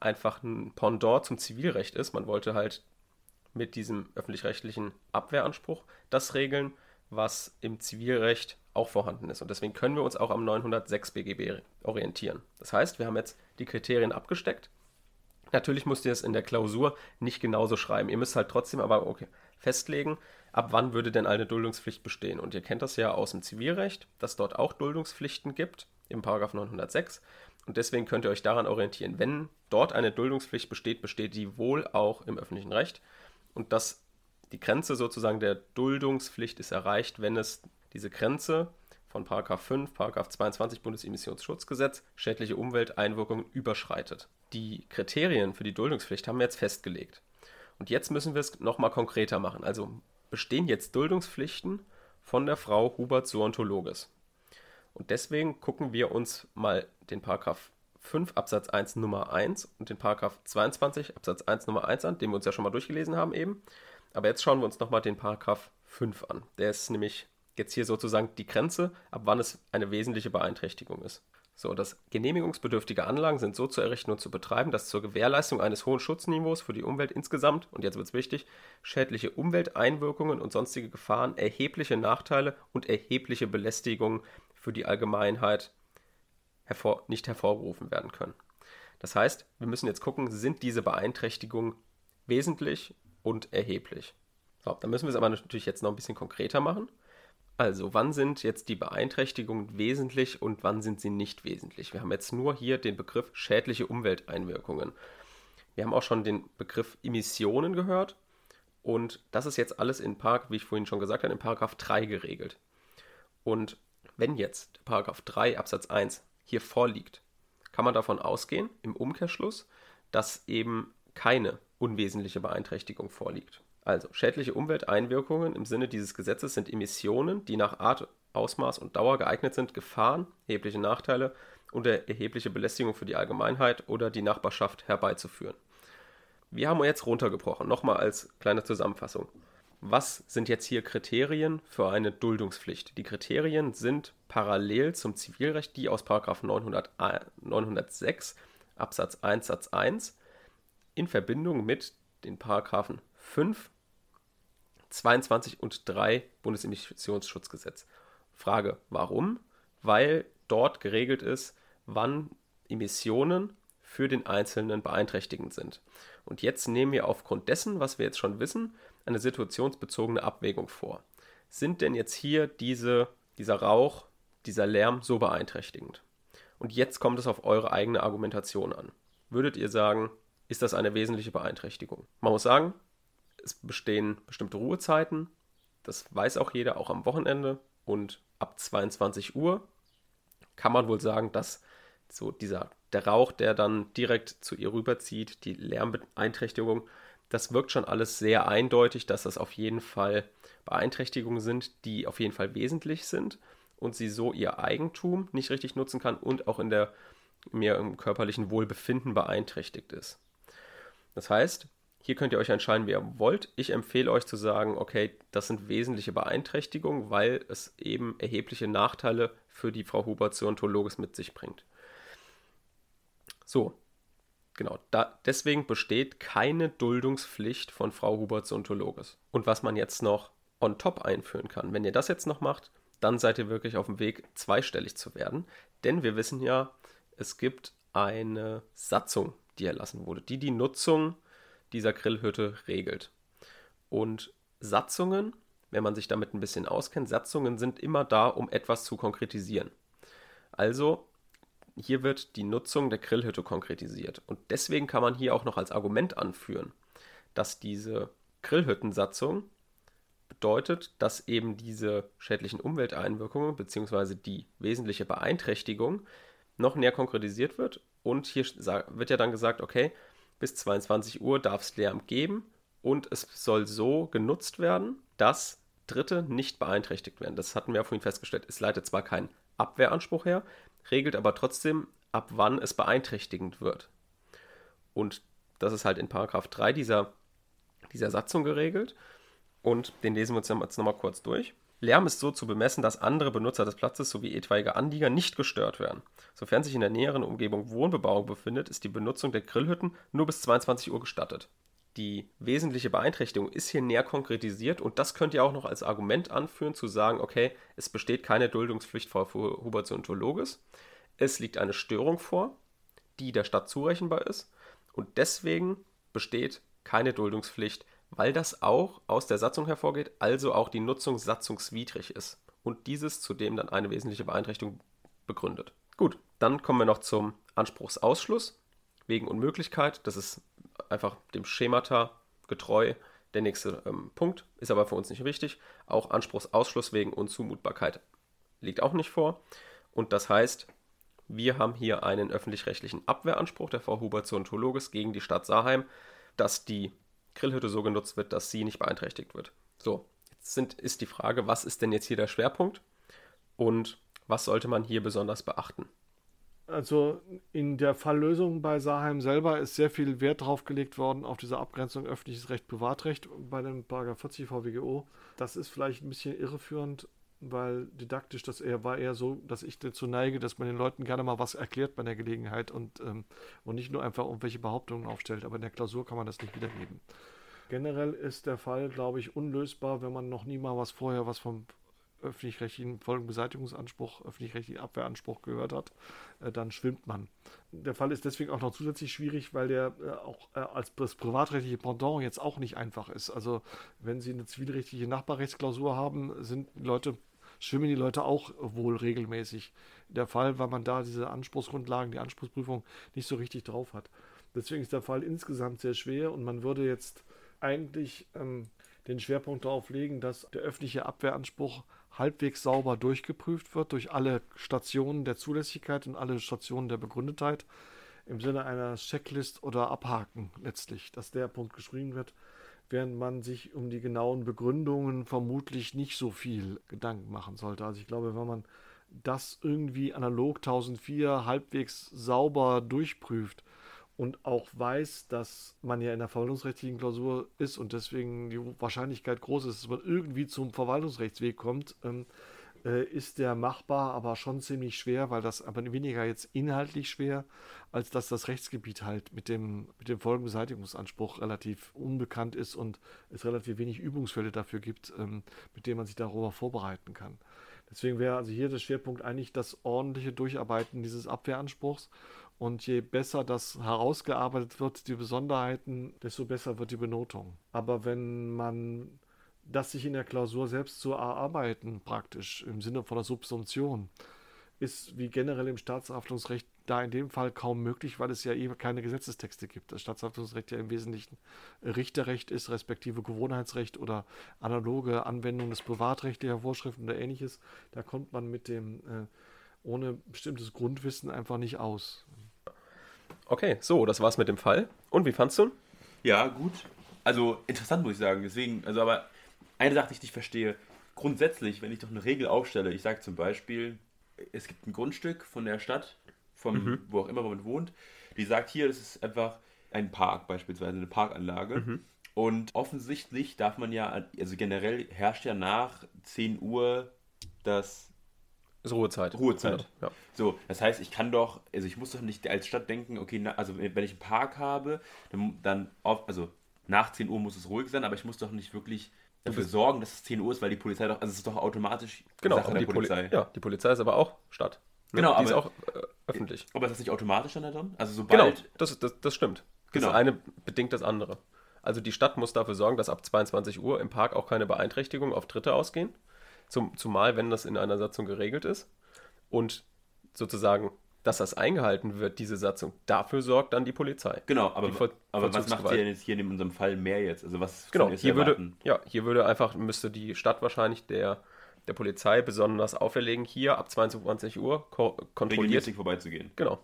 einfach ein Pendant zum Zivilrecht ist. Man wollte halt mit diesem öffentlich-rechtlichen Abwehranspruch das regeln, was im Zivilrecht auch vorhanden ist. Und deswegen können wir uns auch am 906 BGB orientieren. Das heißt, wir haben jetzt die Kriterien abgesteckt. Natürlich müsst ihr es in der Klausur nicht genauso schreiben. Ihr müsst halt trotzdem aber okay, festlegen, ab wann würde denn eine Duldungspflicht bestehen. Und ihr kennt das ja aus dem Zivilrecht, dass dort auch Duldungspflichten gibt, im Paragraph 906. Und deswegen könnt ihr euch daran orientieren. Wenn dort eine Duldungspflicht besteht, besteht die wohl auch im öffentlichen Recht. Und dass die Grenze sozusagen der Duldungspflicht ist erreicht, wenn es diese Grenze von 5, 22 Bundesemissionsschutzgesetz schädliche Umwelteinwirkungen überschreitet. Die Kriterien für die Duldungspflicht haben wir jetzt festgelegt. Und jetzt müssen wir es nochmal konkreter machen. Also bestehen jetzt Duldungspflichten von der Frau Hubert Zoontologes. Und deswegen gucken wir uns mal den Paragraph 5 Absatz 1 Nummer 1 und den Paragraph 22 Absatz 1 Nummer 1 an, den wir uns ja schon mal durchgelesen haben eben. Aber jetzt schauen wir uns nochmal den Paragraph 5 an. Der ist nämlich jetzt hier sozusagen die Grenze, ab wann es eine wesentliche Beeinträchtigung ist. So, dass genehmigungsbedürftige Anlagen sind so zu errichten und zu betreiben, dass zur Gewährleistung eines hohen Schutzniveaus für die Umwelt insgesamt, und jetzt wird es wichtig, schädliche Umwelteinwirkungen und sonstige Gefahren, erhebliche Nachteile und erhebliche Belästigungen für die Allgemeinheit hervor nicht hervorgerufen werden können. Das heißt, wir müssen jetzt gucken, sind diese Beeinträchtigungen wesentlich und erheblich. So, dann müssen wir es aber natürlich jetzt noch ein bisschen konkreter machen. Also, wann sind jetzt die Beeinträchtigungen wesentlich und wann sind sie nicht wesentlich? Wir haben jetzt nur hier den Begriff schädliche Umwelteinwirkungen. Wir haben auch schon den Begriff Emissionen gehört und das ist jetzt alles in Park, wie ich vorhin schon gesagt habe, in Paragraph 3 geregelt. Und wenn jetzt Paragraph 3 Absatz 1 hier vorliegt, kann man davon ausgehen, im Umkehrschluss, dass eben keine unwesentliche Beeinträchtigung vorliegt. Also schädliche Umwelteinwirkungen im Sinne dieses Gesetzes sind Emissionen, die nach Art, Ausmaß und Dauer geeignet sind, Gefahren, erhebliche Nachteile und erhebliche Belästigung für die Allgemeinheit oder die Nachbarschaft herbeizuführen. Wir haben jetzt runtergebrochen, nochmal als kleine Zusammenfassung. Was sind jetzt hier Kriterien für eine Duldungspflicht? Die Kriterien sind parallel zum Zivilrecht, die aus 900, 906 Absatz 1 Satz 1 in Verbindung mit den Paragraphen 5, 22 und 3 Bundesemissionsschutzgesetz. Frage, warum? Weil dort geregelt ist, wann Emissionen für den Einzelnen beeinträchtigend sind. Und jetzt nehmen wir aufgrund dessen, was wir jetzt schon wissen, eine situationsbezogene Abwägung vor. Sind denn jetzt hier diese, dieser Rauch, dieser Lärm so beeinträchtigend? Und jetzt kommt es auf eure eigene Argumentation an. Würdet ihr sagen, ist das eine wesentliche Beeinträchtigung? Man muss sagen, es bestehen bestimmte Ruhezeiten, das weiß auch jeder, auch am Wochenende und ab 22 Uhr kann man wohl sagen, dass so dieser der Rauch, der dann direkt zu ihr rüberzieht, die Lärmbeeinträchtigung, das wirkt schon alles sehr eindeutig, dass das auf jeden Fall Beeinträchtigungen sind, die auf jeden Fall wesentlich sind und sie so ihr Eigentum nicht richtig nutzen kann und auch in der mehr im körperlichen Wohlbefinden beeinträchtigt ist. Das heißt, hier könnt ihr euch entscheiden, wie ihr wollt. Ich empfehle euch zu sagen, okay, das sind wesentliche Beeinträchtigungen, weil es eben erhebliche Nachteile für die Frau Huber Zontologes mit sich bringt. So, genau, da, deswegen besteht keine Duldungspflicht von Frau Huber Zontologes. Und was man jetzt noch on top einführen kann, wenn ihr das jetzt noch macht, dann seid ihr wirklich auf dem Weg, zweistellig zu werden. Denn wir wissen ja, es gibt eine Satzung, die erlassen wurde, die die Nutzung dieser Grillhütte regelt. Und Satzungen, wenn man sich damit ein bisschen auskennt, Satzungen sind immer da, um etwas zu konkretisieren. Also hier wird die Nutzung der Grillhütte konkretisiert. Und deswegen kann man hier auch noch als Argument anführen, dass diese Grillhüttensatzung bedeutet, dass eben diese schädlichen Umwelteinwirkungen bzw. die wesentliche Beeinträchtigung noch näher konkretisiert wird. Und hier wird ja dann gesagt, okay, bis 22 Uhr darf es Lärm geben und es soll so genutzt werden, dass Dritte nicht beeinträchtigt werden. Das hatten wir ja vorhin festgestellt. Es leitet zwar keinen Abwehranspruch her, regelt aber trotzdem, ab wann es beeinträchtigend wird. Und das ist halt in Paragraph 3 dieser, dieser Satzung geregelt. Und den lesen wir uns jetzt nochmal kurz durch. Lärm ist so zu bemessen, dass andere Benutzer des Platzes sowie etwaige Anlieger nicht gestört werden. Sofern sich in der näheren Umgebung Wohnbebauung befindet, ist die Benutzung der Grillhütten nur bis 22 Uhr gestattet. Die wesentliche Beeinträchtigung ist hier näher konkretisiert und das könnt ihr auch noch als Argument anführen, zu sagen, okay, es besteht keine Duldungspflicht vor Huberts Ontologes. Es liegt eine Störung vor, die der Stadt zurechenbar ist und deswegen besteht keine Duldungspflicht, weil das auch aus der Satzung hervorgeht, also auch die Nutzung satzungswidrig ist und dieses zudem dann eine wesentliche Beeinträchtigung begründet. Gut, dann kommen wir noch zum Anspruchsausschluss wegen Unmöglichkeit. Das ist einfach dem Schemata getreu. Der nächste ähm, Punkt ist aber für uns nicht wichtig. Auch Anspruchsausschluss wegen Unzumutbarkeit liegt auch nicht vor. Und das heißt, wir haben hier einen öffentlich-rechtlichen Abwehranspruch der Frau Huber Zontologes gegen die Stadt Saarheim, dass die Grillhütte so genutzt wird, dass sie nicht beeinträchtigt wird. So, jetzt sind, ist die Frage, was ist denn jetzt hier der Schwerpunkt und was sollte man hier besonders beachten? Also in der Falllösung bei Saheim selber ist sehr viel Wert drauf gelegt worden auf diese Abgrenzung öffentliches Recht, Privatrecht bei dem Paragraph 40 VWGO. Das ist vielleicht ein bisschen irreführend, weil didaktisch das eher war eher so, dass ich dazu neige, dass man den Leuten gerne mal was erklärt bei der Gelegenheit und, ähm, und nicht nur einfach irgendwelche Behauptungen aufstellt. Aber in der Klausur kann man das nicht wiedergeben. Generell ist der Fall, glaube ich, unlösbar, wenn man noch nie mal was vorher was vom öffentlich-rechtlichen Folgenbeseitigungsanspruch, öffentlich-rechtlichen Abwehranspruch gehört hat, äh, dann schwimmt man. Der Fall ist deswegen auch noch zusätzlich schwierig, weil der äh, auch äh, als das privatrechtliche Pendant jetzt auch nicht einfach ist. Also wenn Sie eine zivilrechtliche Nachbarrechtsklausur haben, sind Leute schwimmen die Leute auch wohl regelmäßig. Der Fall, weil man da diese Anspruchsgrundlagen, die Anspruchsprüfung nicht so richtig drauf hat. Deswegen ist der Fall insgesamt sehr schwer und man würde jetzt eigentlich ähm, den Schwerpunkt darauf legen, dass der öffentliche Abwehranspruch halbwegs sauber durchgeprüft wird durch alle Stationen der Zulässigkeit und alle Stationen der Begründetheit im Sinne einer Checklist oder Abhaken letztlich, dass der Punkt geschrieben wird, während man sich um die genauen Begründungen vermutlich nicht so viel Gedanken machen sollte. Also ich glaube, wenn man das irgendwie analog 1004 halbwegs sauber durchprüft und auch weiß, dass man ja in der verwaltungsrechtlichen Klausur ist und deswegen die Wahrscheinlichkeit groß ist, dass man irgendwie zum Verwaltungsrechtsweg kommt, ähm, äh, ist der machbar, aber schon ziemlich schwer, weil das aber weniger jetzt inhaltlich schwer, als dass das Rechtsgebiet halt mit dem, mit dem Folgenbeseitigungsanspruch relativ unbekannt ist und es relativ wenig Übungsfälle dafür gibt, ähm, mit denen man sich darüber vorbereiten kann. Deswegen wäre also hier der Schwerpunkt eigentlich das ordentliche Durcharbeiten dieses Abwehranspruchs. Und je besser das herausgearbeitet wird, die Besonderheiten, desto besser wird die Benotung. Aber wenn man das sich in der Klausur selbst zu erarbeiten, praktisch im Sinne von der Subsumption, ist wie generell im Staatshaftungsrecht da in dem Fall kaum möglich, weil es ja eben keine Gesetzestexte gibt. Das Staatshaftungsrecht ja im Wesentlichen Richterrecht ist, respektive Gewohnheitsrecht oder analoge Anwendung des privatrechtlicher Vorschriften oder ähnliches. Da kommt man mit dem äh, ohne bestimmtes Grundwissen einfach nicht aus. Okay, so, das war's mit dem Fall. Und wie fandst du? Ja, gut. Also interessant muss ich sagen. Deswegen, also aber eine Sache, die ich nicht verstehe. Grundsätzlich, wenn ich doch eine Regel aufstelle, ich sage zum Beispiel, es gibt ein Grundstück von der Stadt, vom, mhm. wo auch immer man wohnt, die sagt hier, das ist einfach ein Park beispielsweise, eine Parkanlage. Mhm. Und offensichtlich darf man ja, also generell herrscht ja nach 10 Uhr das ist Ruhezeit. Ruhezeit. Ja. So, das heißt, ich kann doch, also ich muss doch nicht als Stadt denken, okay, na, also wenn ich einen Park habe, dann, dann auf, also nach 10 Uhr muss es ruhig sein, aber ich muss doch nicht wirklich dafür sorgen, dass es 10 Uhr ist, weil die Polizei doch, also es ist doch automatisch genau, Sache der Polizei. Poli ja, die Polizei ist aber auch Stadt. Ne? Genau, die aber ist auch äh, öffentlich. Aber ist das nicht automatisch dann da drin? Also sobald... Genau, das, das, das stimmt. Genau. Das eine bedingt das andere. Also die Stadt muss dafür sorgen, dass ab 22 Uhr im Park auch keine Beeinträchtigungen auf Dritte ausgehen. Zum, zumal, wenn das in einer Satzung geregelt ist. Und sozusagen dass das eingehalten wird, diese Satzung, dafür sorgt dann die Polizei. Genau, aber, aber was macht sie denn jetzt hier in unserem Fall mehr jetzt? Also was genau, hier würde, ja, hier würde einfach, müsste die Stadt wahrscheinlich der, der Polizei besonders auferlegen, hier ab 22 Uhr ko kontrolliert. Regelmäßig vorbeizugehen. Genau.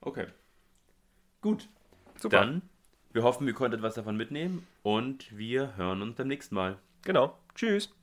Okay. Gut. Super. Dann, wir hoffen, ihr konntet was davon mitnehmen und wir hören uns beim nächsten Mal. Genau. Tschüss.